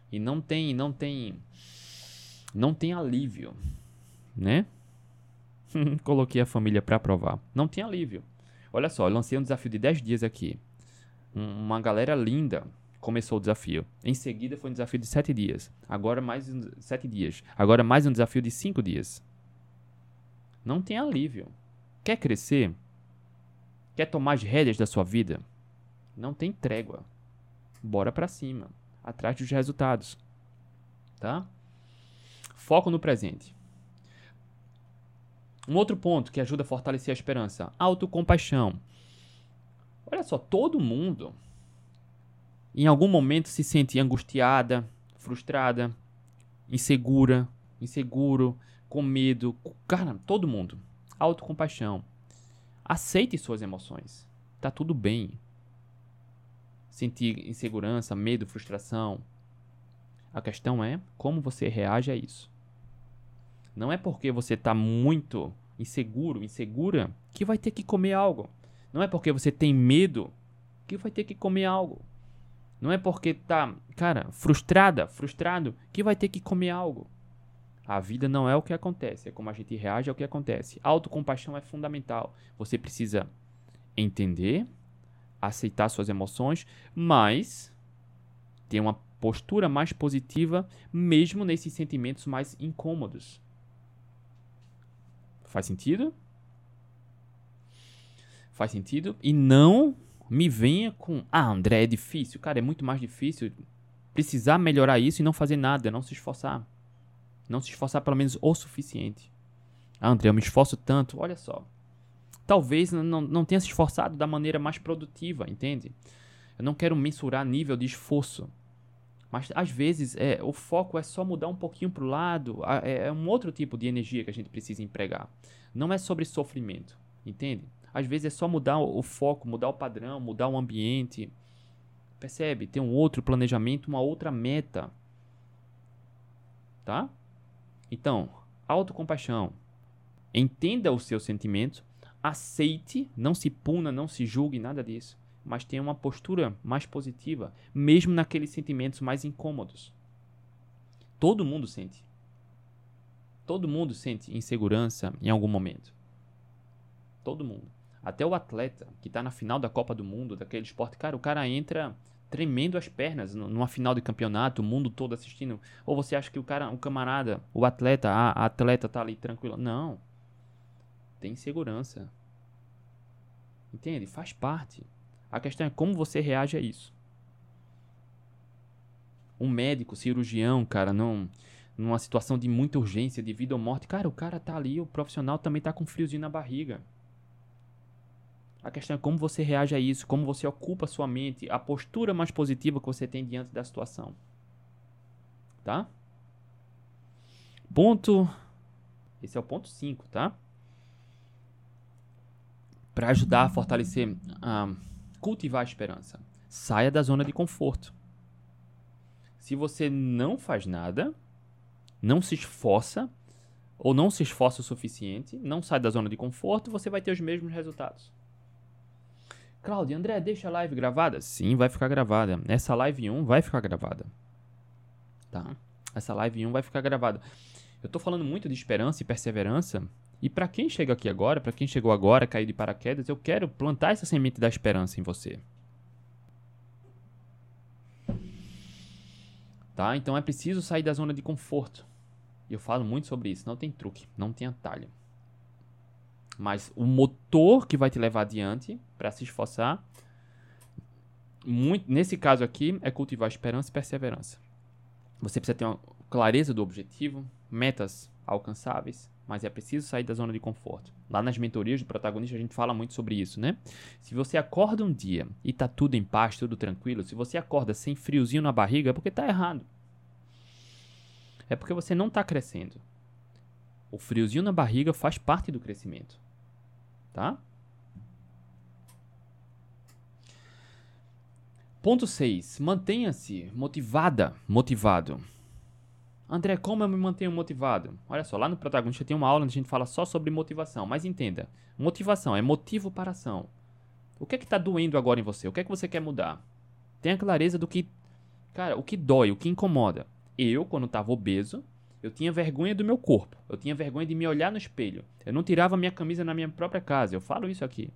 E não tem, não tem, não tem alívio, né? Coloquei a família para provar. Não tem alívio. Olha só, eu lancei um desafio de 10 dias aqui. Um, uma galera linda começou o desafio. Em seguida foi um desafio de 7 dias. Agora mais um, 7 dias. Agora mais um desafio de 5 dias. Não tem alívio. Quer crescer? Quer tomar as rédeas da sua vida? Não tem trégua. Bora para cima, atrás dos resultados. Tá? Foco no presente. Um outro ponto que ajuda a fortalecer a esperança: autocompaixão. Olha só, todo mundo em algum momento se sente angustiada, frustrada, insegura, inseguro, com medo. Cara, todo mundo. Autocompaixão. Aceite suas emoções. Tá tudo bem. Sentir insegurança, medo, frustração. A questão é como você reage a isso. Não é porque você está muito inseguro, insegura, que vai ter que comer algo. Não é porque você tem medo que vai ter que comer algo. Não é porque tá, cara, frustrada, frustrado, que vai ter que comer algo. A vida não é o que acontece, é como a gente reage ao que acontece. Autocompaixão é fundamental. Você precisa entender, aceitar suas emoções, mas ter uma postura mais positiva, mesmo nesses sentimentos mais incômodos. Faz sentido? Faz sentido? E não me venha com, ah, André, é difícil. Cara, é muito mais difícil precisar melhorar isso e não fazer nada, não se esforçar. Não se esforçar pelo menos o suficiente. Ah, André, eu me esforço tanto. Olha só. Talvez não, não tenha se esforçado da maneira mais produtiva, entende? Eu não quero mensurar nível de esforço. Mas às vezes é, o foco é só mudar um pouquinho para o lado. É, é um outro tipo de energia que a gente precisa empregar. Não é sobre sofrimento, entende? Às vezes é só mudar o foco, mudar o padrão, mudar o ambiente. Percebe? Ter um outro planejamento, uma outra meta. Tá? Então, autocompaixão. Entenda o seu sentimento, aceite, não se puna, não se julgue, nada disso. Mas tenha uma postura mais positiva, mesmo naqueles sentimentos mais incômodos. Todo mundo sente. Todo mundo sente insegurança em algum momento. Todo mundo. Até o atleta que está na final da Copa do Mundo, daquele esporte, cara, o cara entra tremendo as pernas numa final de campeonato, o mundo todo assistindo. Ou você acha que o cara, o camarada, o atleta, a, atleta tá ali tranquilo? Não. Tem segurança. Entende? Faz parte. A questão é como você reage a isso. Um médico, cirurgião, cara, não numa situação de muita urgência, de vida ou morte, cara, o cara tá ali, o profissional também tá com friozinho na barriga. A questão é como você reage a isso, como você ocupa a sua mente, a postura mais positiva que você tem diante da situação. Tá? Ponto. Esse é o ponto 5, tá? Para ajudar a fortalecer, a cultivar a esperança. Saia da zona de conforto. Se você não faz nada, não se esforça, ou não se esforça o suficiente, não sai da zona de conforto, você vai ter os mesmos resultados. Cláudia, André, deixa a live gravada? Sim, vai ficar gravada. Essa live 1 vai ficar gravada. Tá? Essa live 1 vai ficar gravada. Eu tô falando muito de esperança e perseverança. E para quem chega aqui agora, para quem chegou agora, caiu de paraquedas, eu quero plantar essa semente da esperança em você. Tá? Então é preciso sair da zona de conforto. E eu falo muito sobre isso. Não tem truque, não tem atalho. Mas o motor que vai te levar adiante para se esforçar, muito, nesse caso aqui, é cultivar esperança e perseverança. Você precisa ter uma clareza do objetivo, metas alcançáveis, mas é preciso sair da zona de conforto. Lá nas mentorias do protagonista a gente fala muito sobre isso, né? Se você acorda um dia e tá tudo em paz, tudo tranquilo, se você acorda sem friozinho na barriga, é porque tá errado. É porque você não tá crescendo. O friozinho na barriga faz parte do crescimento tá? Ponto 6. Mantenha-se motivada, motivado. André, como eu me mantenho motivado? Olha só, lá no protagonista tem uma aula onde a gente fala só sobre motivação, mas entenda, motivação é motivo para ação. O que é que está doendo agora em você? O que é que você quer mudar? Tenha clareza do que, cara, o que dói, o que incomoda. Eu, quando estava obeso, eu tinha vergonha do meu corpo. Eu tinha vergonha de me olhar no espelho. Eu não tirava minha camisa na minha própria casa. Eu falo isso aqui.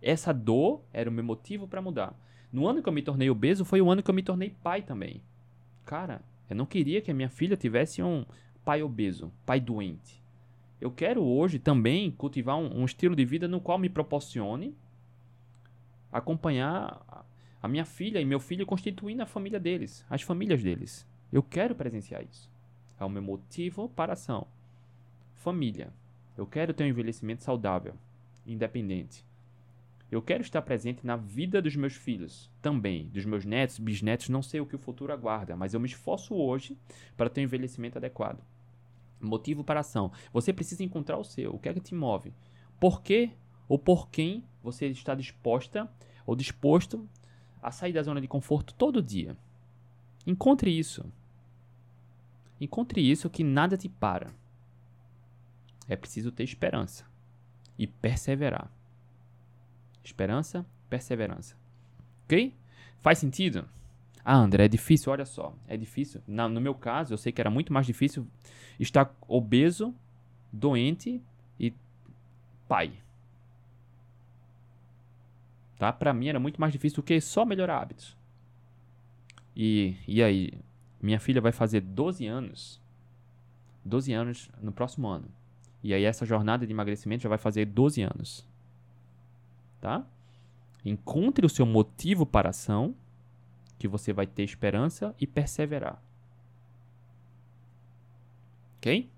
Essa dor era o meu motivo para mudar. No ano que eu me tornei obeso, foi o ano que eu me tornei pai também. Cara, eu não queria que a minha filha tivesse um pai obeso, pai doente. Eu quero hoje também cultivar um, um estilo de vida no qual me proporcione acompanhar a minha filha e meu filho constituindo a família deles, as famílias deles. Eu quero presenciar isso. É o meu motivo para a ação. Família. Eu quero ter um envelhecimento saudável, independente. Eu quero estar presente na vida dos meus filhos, também, dos meus netos, bisnetos, não sei o que o futuro aguarda, mas eu me esforço hoje para ter um envelhecimento adequado. Motivo para ação. Você precisa encontrar o seu. O que é que te move? Por que ou por quem você está disposta ou disposto a sair da zona de conforto todo dia? Encontre isso. Encontre isso que nada te para. É preciso ter esperança e perseverar. Esperança, perseverança. Ok? Faz sentido? Ah, André, é difícil, olha só. É difícil. Na, no meu caso, eu sei que era muito mais difícil estar obeso, doente e pai. Tá? Para mim era muito mais difícil do que só melhorar hábitos. E, e aí, minha filha vai fazer 12 anos. 12 anos no próximo ano. E aí essa jornada de emagrecimento já vai fazer 12 anos. Tá? Encontre o seu motivo para a ação, que você vai ter esperança e perseverar. Ok?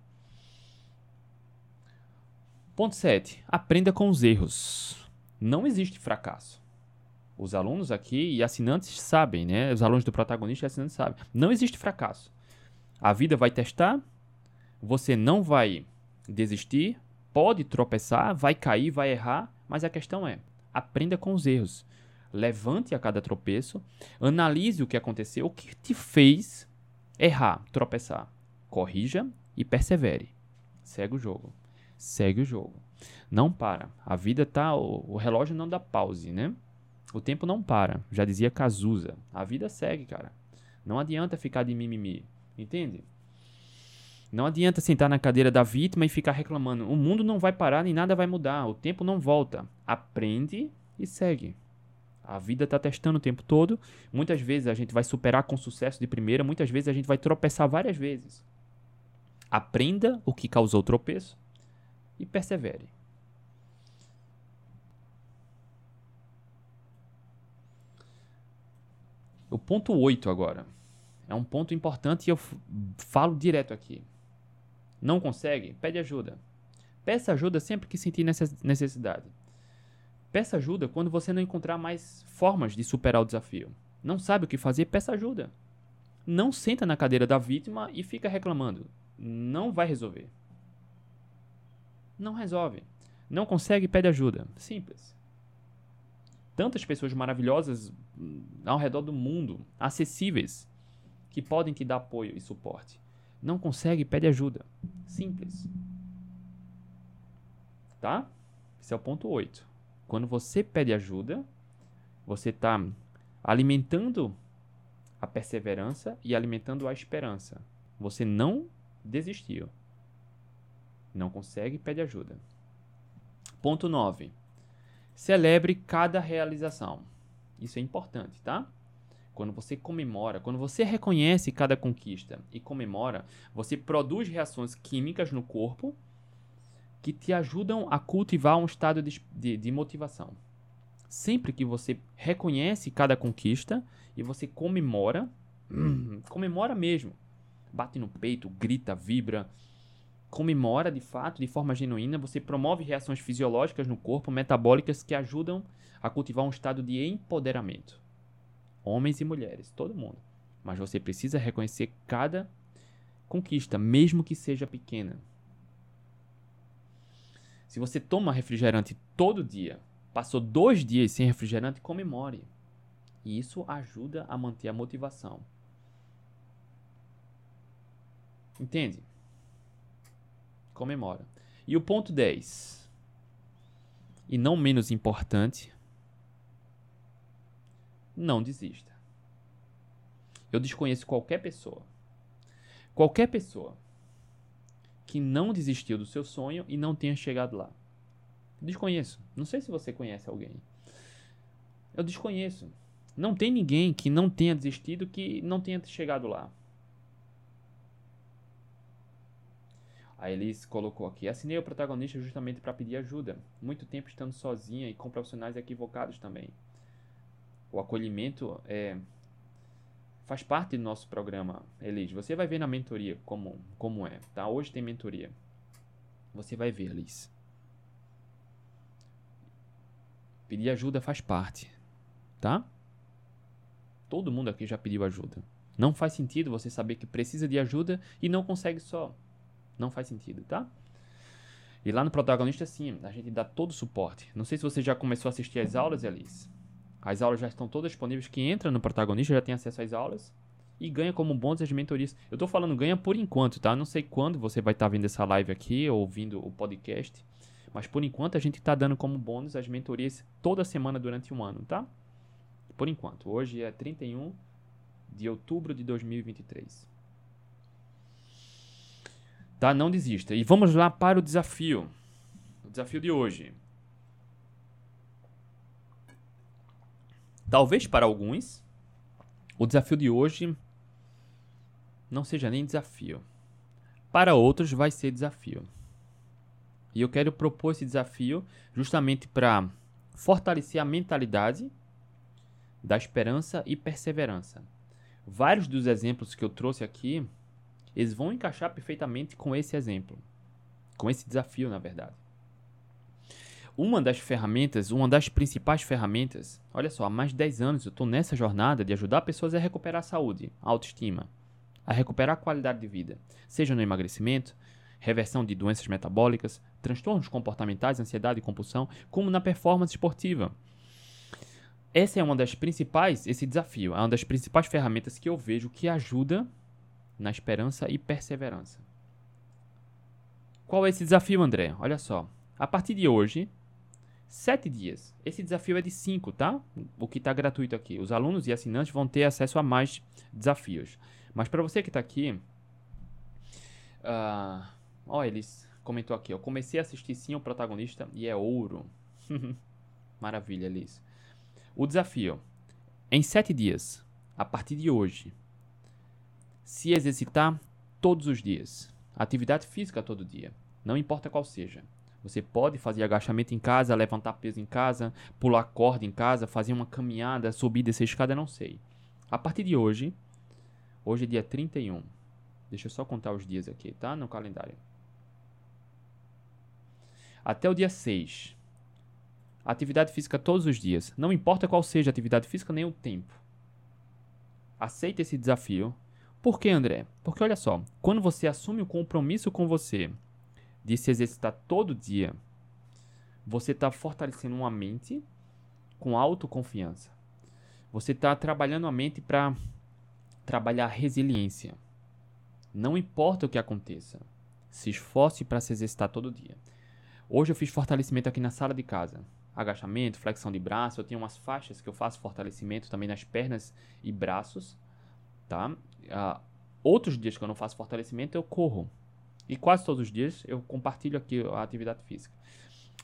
Ponto 7. Aprenda com os erros. Não existe fracasso. Os alunos aqui e assinantes sabem, né? Os alunos do protagonista e assinantes sabem. Não existe fracasso. A vida vai testar, você não vai desistir, pode tropeçar, vai cair, vai errar, mas a questão é: aprenda com os erros. Levante a cada tropeço, analise o que aconteceu, o que te fez errar, tropeçar. Corrija e persevere. Segue o jogo. Segue o jogo. Não para. A vida tá. O, o relógio não dá pause, né? O tempo não para. Já dizia Cazuza. A vida segue, cara. Não adianta ficar de mimimi. Entende? Não adianta sentar na cadeira da vítima e ficar reclamando. O mundo não vai parar nem nada vai mudar. O tempo não volta. Aprende e segue. A vida está testando o tempo todo. Muitas vezes a gente vai superar com sucesso de primeira, muitas vezes a gente vai tropeçar várias vezes. Aprenda o que causou o tropeço e persevere. O ponto 8 agora. É um ponto importante e eu falo direto aqui. Não consegue? Pede ajuda. Peça ajuda sempre que sentir necessidade. Peça ajuda quando você não encontrar mais formas de superar o desafio. Não sabe o que fazer? Peça ajuda. Não senta na cadeira da vítima e fica reclamando. Não vai resolver. Não resolve. Não consegue? Pede ajuda. Simples. Tantas pessoas maravilhosas hum, ao redor do mundo, acessíveis, que podem te dar apoio e suporte. Não consegue, pede ajuda. Simples. Tá? Esse é o ponto 8. Quando você pede ajuda, você está alimentando a perseverança e alimentando a esperança. Você não desistiu. Não consegue, pede ajuda. Ponto 9. Celebre cada realização. Isso é importante, tá? Quando você comemora, quando você reconhece cada conquista e comemora, você produz reações químicas no corpo que te ajudam a cultivar um estado de, de, de motivação. Sempre que você reconhece cada conquista e você comemora, comemora mesmo, bate no peito, grita, vibra, comemora de fato, de forma genuína, você promove reações fisiológicas no corpo, metabólicas que ajudam a cultivar um estado de empoderamento homens e mulheres, todo mundo. Mas você precisa reconhecer cada conquista, mesmo que seja pequena. Se você toma refrigerante todo dia, passou dois dias sem refrigerante, comemore. E isso ajuda a manter a motivação. Entende? Comemora. E o ponto 10. E não menos importante, não desista. Eu desconheço qualquer pessoa, qualquer pessoa que não desistiu do seu sonho e não tenha chegado lá. Desconheço. Não sei se você conhece alguém. Eu desconheço. Não tem ninguém que não tenha desistido que não tenha chegado lá. A Elise colocou aqui: assinei o protagonista justamente para pedir ajuda. Muito tempo estando sozinha e com profissionais equivocados também o acolhimento é, faz parte do nosso programa, Elis. Você vai ver na mentoria como, como é, tá? Hoje tem mentoria. Você vai ver, Elis. Pedir ajuda faz parte, tá? Todo mundo aqui já pediu ajuda. Não faz sentido você saber que precisa de ajuda e não consegue só. Não faz sentido, tá? E lá no protagonista, sim, a gente dá todo o suporte. Não sei se você já começou a assistir as aulas, Alice. As aulas já estão todas disponíveis. Quem entra no protagonista já tem acesso às aulas. e ganha como bônus as mentorias. Eu tô falando ganha por enquanto, tá? Não sei quando você vai estar tá vendo essa live aqui ou ouvindo o podcast, mas por enquanto a gente tá dando como bônus as mentorias toda semana durante um ano, tá? Por enquanto. Hoje é 31 de outubro de 2023. Tá? Não desista. E vamos lá para o desafio. O desafio de hoje. Talvez para alguns, o desafio de hoje não seja nem desafio. Para outros, vai ser desafio. E eu quero propor esse desafio justamente para fortalecer a mentalidade da esperança e perseverança. Vários dos exemplos que eu trouxe aqui, eles vão encaixar perfeitamente com esse exemplo, com esse desafio, na verdade. Uma das ferramentas, uma das principais ferramentas, olha só, há mais de 10 anos eu estou nessa jornada de ajudar pessoas a recuperar a saúde, a autoestima, a recuperar a qualidade de vida, seja no emagrecimento, reversão de doenças metabólicas, transtornos comportamentais, ansiedade e compulsão, como na performance esportiva. Essa é uma das principais, esse desafio, é uma das principais ferramentas que eu vejo que ajuda na esperança e perseverança. Qual é esse desafio, André? Olha só. A partir de hoje, sete dias. Esse desafio é de cinco, tá? O que está gratuito aqui. Os alunos e assinantes vão ter acesso a mais desafios. Mas para você que está aqui, uh, ó, eles comentou aqui. Eu comecei a assistir sim o protagonista e é ouro. Maravilha, Liz. O desafio. Em sete dias, a partir de hoje, se exercitar todos os dias. Atividade física todo dia. Não importa qual seja. Você pode fazer agachamento em casa, levantar peso em casa, pular corda em casa, fazer uma caminhada, subir, descer escada, não sei. A partir de hoje, hoje é dia 31. Deixa eu só contar os dias aqui, tá? No calendário. Até o dia 6, Atividade física todos os dias. Não importa qual seja a atividade física nem o tempo. Aceite esse desafio. Por que, André? Porque olha só, quando você assume o compromisso com você de se exercitar todo dia, você está fortalecendo uma mente com autoconfiança. Você está trabalhando a mente para trabalhar resiliência. Não importa o que aconteça, se esforce para se exercitar todo dia. Hoje eu fiz fortalecimento aqui na sala de casa agachamento, flexão de braço. Eu tenho umas faixas que eu faço fortalecimento também nas pernas e braços, tá? Uh, outros dias que eu não faço fortalecimento, eu corro. E quase todos os dias eu compartilho aqui a atividade física.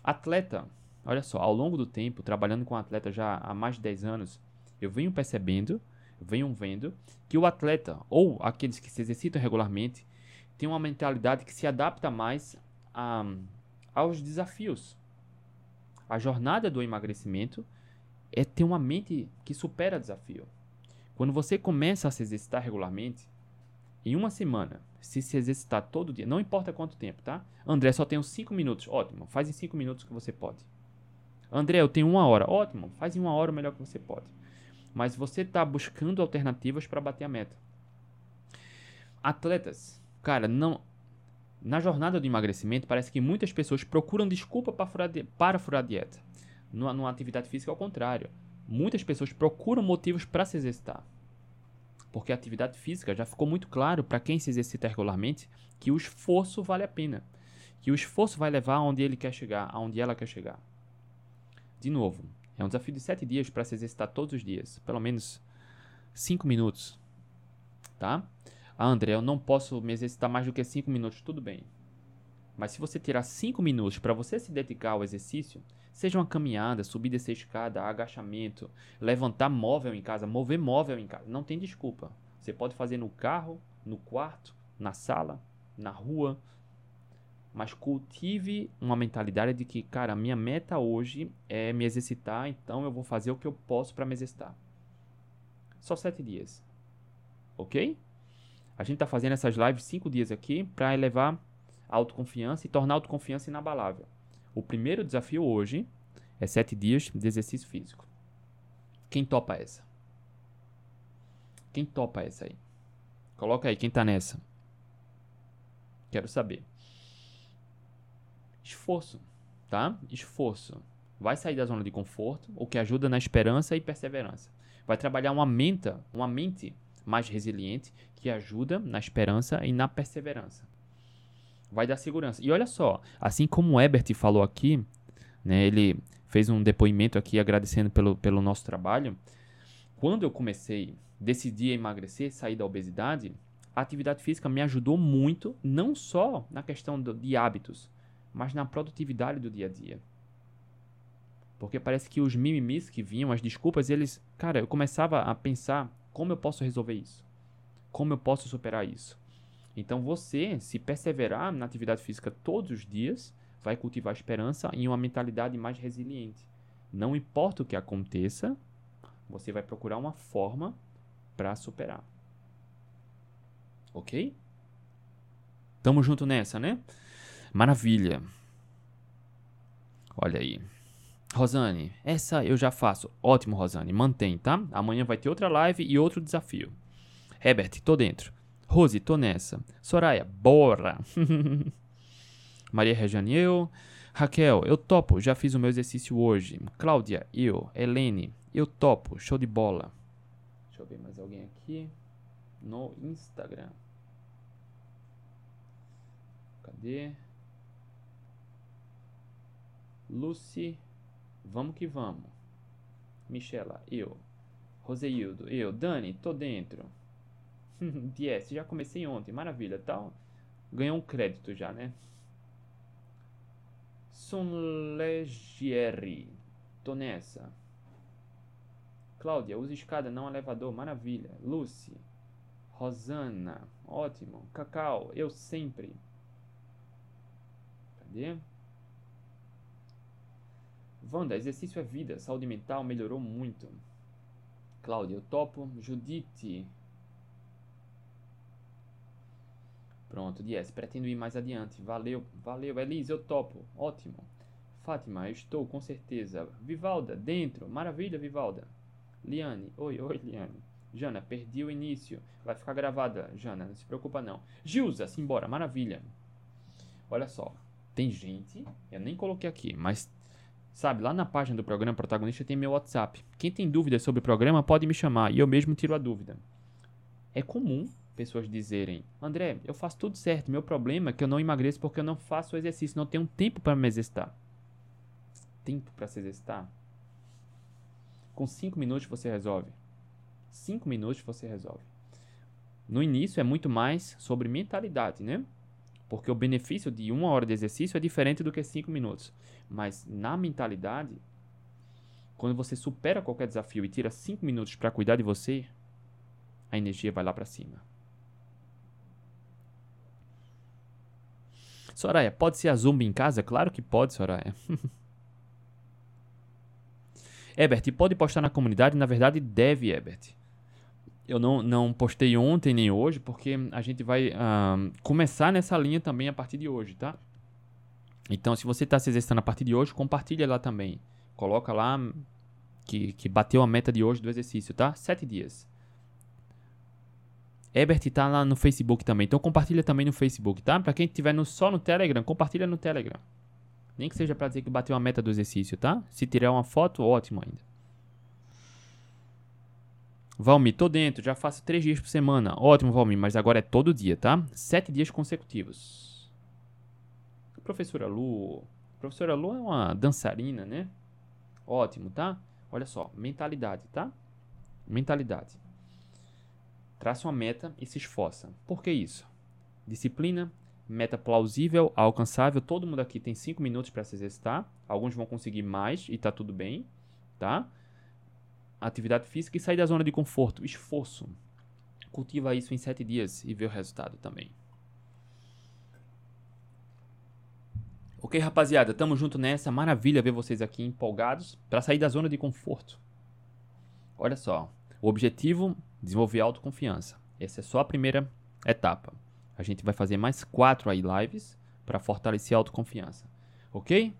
Atleta, olha só, ao longo do tempo, trabalhando com atleta já há mais de 10 anos, eu venho percebendo, venho vendo que o atleta, ou aqueles que se exercitam regularmente, tem uma mentalidade que se adapta mais a, aos desafios a jornada do emagrecimento é ter uma mente que supera desafio. Quando você começa a se exercitar regularmente, em uma semana, se se exercitar todo dia, não importa quanto tempo, tá? André, só tenho 5 minutos. Ótimo, faz em 5 minutos que você pode. André, eu tenho uma hora. Ótimo, faz em uma hora o melhor que você pode. Mas você está buscando alternativas para bater a meta. Atletas, cara, não na jornada do emagrecimento, parece que muitas pessoas procuram desculpa para furar, para furar dieta. Numa, numa atividade física, ao contrário. Muitas pessoas procuram motivos para se exercitar. Porque a atividade física já ficou muito claro para quem se exercita regularmente que o esforço vale a pena. Que o esforço vai levar aonde ele quer chegar, aonde ela quer chegar. De novo, é um desafio de 7 dias para se exercitar todos os dias, pelo menos 5 minutos. Tá? Ah, André, eu não posso me exercitar mais do que 5 minutos. Tudo bem. Mas se você tirar 5 minutos para você se dedicar ao exercício, seja uma caminhada, subir descer escada, agachamento, levantar móvel em casa, mover móvel em casa, não tem desculpa. Você pode fazer no carro, no quarto, na sala, na rua, mas cultive uma mentalidade de que, cara, minha meta hoje é me exercitar, então eu vou fazer o que eu posso para me exercitar. Só sete dias. Ok? A gente está fazendo essas lives cinco dias aqui para elevar a autoconfiança e tornar a autoconfiança inabalável. O primeiro desafio hoje é sete dias de exercício físico. Quem topa essa? Quem topa essa aí? Coloca aí, quem tá nessa? Quero saber. Esforço, tá? Esforço. Vai sair da zona de conforto, o que ajuda na esperança e perseverança. Vai trabalhar uma mente, uma mente mais resiliente, que ajuda na esperança e na perseverança. Vai dar segurança. E olha só, assim como o Ebert falou aqui, né, ele fez um depoimento aqui agradecendo pelo, pelo nosso trabalho. Quando eu comecei, decidi emagrecer, sair da obesidade, a atividade física me ajudou muito, não só na questão do, de hábitos, mas na produtividade do dia a dia. Porque parece que os mimimis que vinham, as desculpas, eles. Cara, eu começava a pensar como eu posso resolver isso? Como eu posso superar isso? Então você, se perseverar na atividade física todos os dias, vai cultivar esperança e uma mentalidade mais resiliente. Não importa o que aconteça, você vai procurar uma forma para superar. Ok? Tamo junto nessa, né? Maravilha. Olha aí. Rosane, essa eu já faço. Ótimo, Rosane. Mantém, tá? Amanhã vai ter outra live e outro desafio. Herbert, tô dentro. Rose, tô nessa. Soraya, bora! Maria Rejane, eu. Raquel, eu topo, já fiz o meu exercício hoje. Cláudia, eu. Helene, eu topo, show de bola. Deixa eu ver mais alguém aqui no Instagram. Cadê? Lucy, vamos que vamos. Michela, eu. Roseildo, eu. Dani, tô dentro. yes, já comecei ontem, maravilha, tal. Ganhou um crédito já, né? Sonlegieri, tô nessa. Cláudia, usa escada, não elevador, maravilha. Lucy, Rosana, ótimo. Cacau, eu sempre. Cadê? Wanda, exercício é vida, saúde mental melhorou muito. Cláudia, eu topo. Judite. Pronto, Dias, pretendo ir mais adiante. Valeu, valeu. Elise, eu topo. Ótimo. Fátima, eu estou, com certeza. Vivalda, dentro. Maravilha, Vivalda. Liane, oi, oi, Liane. Jana, perdi o início. Vai ficar gravada, Jana, não se preocupa não. Gilza, simbora, maravilha. Olha só, tem gente, eu nem coloquei aqui, mas sabe, lá na página do programa protagonista tem meu WhatsApp. Quem tem dúvidas sobre o programa pode me chamar e eu mesmo tiro a dúvida. É comum pessoas dizerem: André, eu faço tudo certo, meu problema é que eu não emagreço porque eu não faço exercício, não tenho tempo para me exercitar. Tempo para se exercitar? Com 5 minutos você resolve. 5 minutos você resolve. No início é muito mais sobre mentalidade, né? Porque o benefício de uma hora de exercício é diferente do que 5 minutos. Mas na mentalidade, quando você supera qualquer desafio e tira 5 minutos para cuidar de você, a energia vai lá para cima. Soraya, pode ser a Zumba em casa? Claro que pode, Soraya. Ebert, pode postar na comunidade? Na verdade, deve, Ebert eu não, não postei ontem nem hoje, porque a gente vai uh, começar nessa linha também a partir de hoje, tá? Então, se você está se exercitando a partir de hoje, compartilha lá também. Coloca lá que, que bateu a meta de hoje do exercício, tá? Sete dias. Ebert tá lá no Facebook também, então compartilha também no Facebook, tá? Para quem estiver no, só no Telegram, compartilha no Telegram. Nem que seja para dizer que bateu a meta do exercício, tá? Se tirar uma foto, ótimo ainda. Valmir, tô dentro, já faço três dias por semana. Ótimo, Valmir, mas agora é todo dia, tá? Sete dias consecutivos. Professora Lu. Professora Lu é uma dançarina, né? Ótimo, tá? Olha só, mentalidade, tá? Mentalidade. Traça uma meta e se esforça. Por que isso? Disciplina, meta plausível, alcançável. Todo mundo aqui tem cinco minutos para se exercitar. Alguns vão conseguir mais e tá tudo bem, tá? atividade física e sair da zona de conforto, esforço. Cultiva isso em sete dias e vê o resultado também. Ok, rapaziada, tamo junto nessa. Maravilha ver vocês aqui empolgados para sair da zona de conforto. Olha só, o objetivo desenvolver autoconfiança. Essa é só a primeira etapa. A gente vai fazer mais quatro aí lives para fortalecer a autoconfiança. Ok?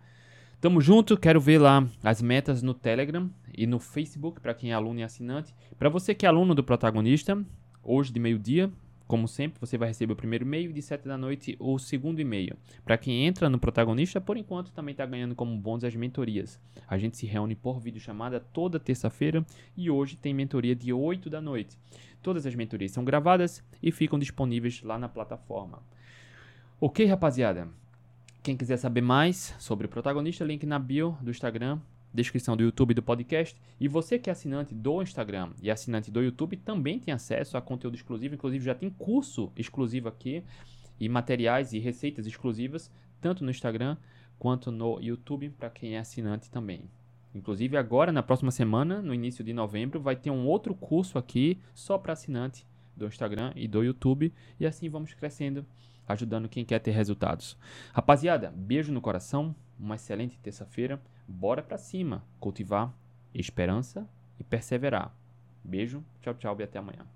Tamo junto, quero ver lá as metas no Telegram e no Facebook para quem é aluno e assinante. Para você que é aluno do protagonista, hoje de meio-dia, como sempre, você vai receber o primeiro e-mail de 7 da noite o segundo e-mail. Para quem entra no protagonista, por enquanto também está ganhando como bônus as mentorias. A gente se reúne por vídeo chamada toda terça-feira e hoje tem mentoria de 8 da noite. Todas as mentorias são gravadas e ficam disponíveis lá na plataforma. Ok, rapaziada? Quem quiser saber mais sobre o protagonista, link na bio do Instagram, descrição do YouTube e do podcast. E você que é assinante do Instagram e assinante do YouTube também tem acesso a conteúdo exclusivo. Inclusive, já tem curso exclusivo aqui e materiais e receitas exclusivas, tanto no Instagram quanto no YouTube, para quem é assinante também. Inclusive, agora, na próxima semana, no início de novembro, vai ter um outro curso aqui só para assinante do Instagram e do YouTube. E assim vamos crescendo, ajudando quem quer ter resultados. Rapaziada, beijo no coração, uma excelente terça-feira. Bora para cima, cultivar esperança e perseverar. Beijo, tchau, tchau e até amanhã.